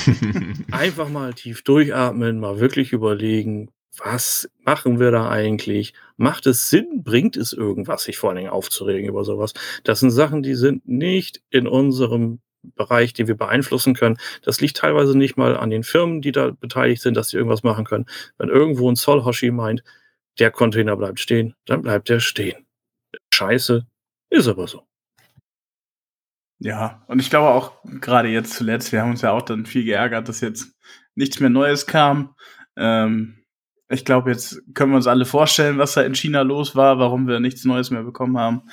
Einfach mal tief durchatmen, mal wirklich überlegen, was machen wir da eigentlich? Macht es Sinn? Bringt es irgendwas, sich vor allen Dingen aufzuregen über sowas? Das sind Sachen, die sind nicht in unserem Bereich, den wir beeinflussen können. Das liegt teilweise nicht mal an den Firmen, die da beteiligt sind, dass sie irgendwas machen können. Wenn irgendwo ein Zollhoshi meint, der Container bleibt stehen, dann bleibt er stehen. Scheiße, ist aber so. Ja, und ich glaube auch gerade jetzt zuletzt, wir haben uns ja auch dann viel geärgert, dass jetzt nichts mehr Neues kam. Ähm, ich glaube, jetzt können wir uns alle vorstellen, was da in China los war, warum wir nichts Neues mehr bekommen haben.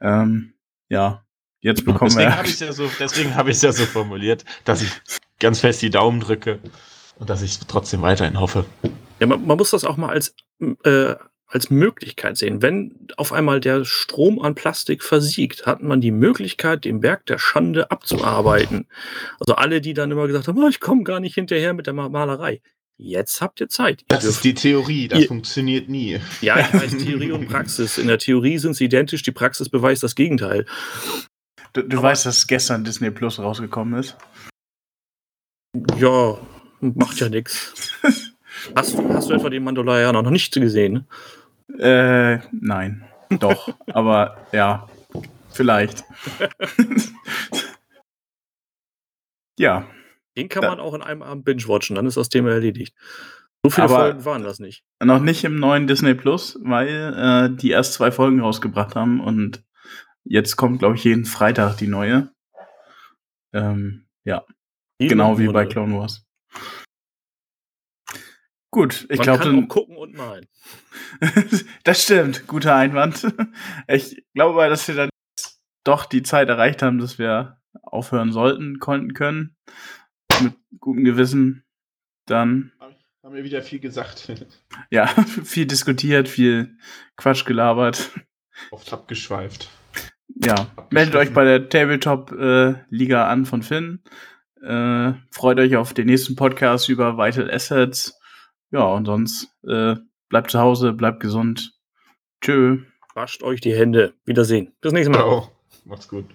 Ähm, ja, jetzt bekommen deswegen wir. Hab ja so, deswegen habe ich es ja so formuliert, dass ich ganz fest die Daumen drücke und dass ich trotzdem weiterhin hoffe. Ja, man, man muss das auch mal als, äh, als Möglichkeit sehen. Wenn auf einmal der Strom an Plastik versiegt, hat man die Möglichkeit, den Berg der Schande abzuarbeiten. Also alle, die dann immer gesagt haben, oh, ich komme gar nicht hinterher mit der Malerei Jetzt habt ihr Zeit. Ihr das dürft, ist die Theorie, das ihr, funktioniert nie. Ja, ich weiß Theorie und Praxis. In der Theorie sind sie identisch, die Praxis beweist das Gegenteil. Du, du weißt, dass gestern Disney Plus rausgekommen ist? Ja, macht ja nichts. Hast, hast du etwa den Mandalorianer noch nicht gesehen? Äh, nein. Doch, aber ja, vielleicht. ja. Den kann man auch in einem Abend binge-watchen, dann ist das Thema erledigt. So viele Aber Folgen waren das nicht. Noch nicht im neuen Disney Plus, weil äh, die erst zwei Folgen rausgebracht haben und jetzt kommt, glaube ich, jeden Freitag die neue. Ähm, ja. Die genau wie bei Clone Wars. Gut, ich glaube. Man kann auch gucken und malen. das stimmt, guter Einwand. Ich glaube, dass wir dann doch die Zeit erreicht haben, dass wir aufhören sollten, konnten können mit gutem Gewissen dann. Haben wir wieder viel gesagt. ja, viel diskutiert, viel Quatsch gelabert. Oft abgeschweift. Ja, meldet euch bei der Tabletop-Liga äh, an von Finn. Äh, freut euch auf den nächsten Podcast über Vital Assets. Ja, und sonst äh, bleibt zu Hause, bleibt gesund. Tschö. Wascht euch die Hände. Wiedersehen. Bis nächstes Mal. Ciao. Macht's gut.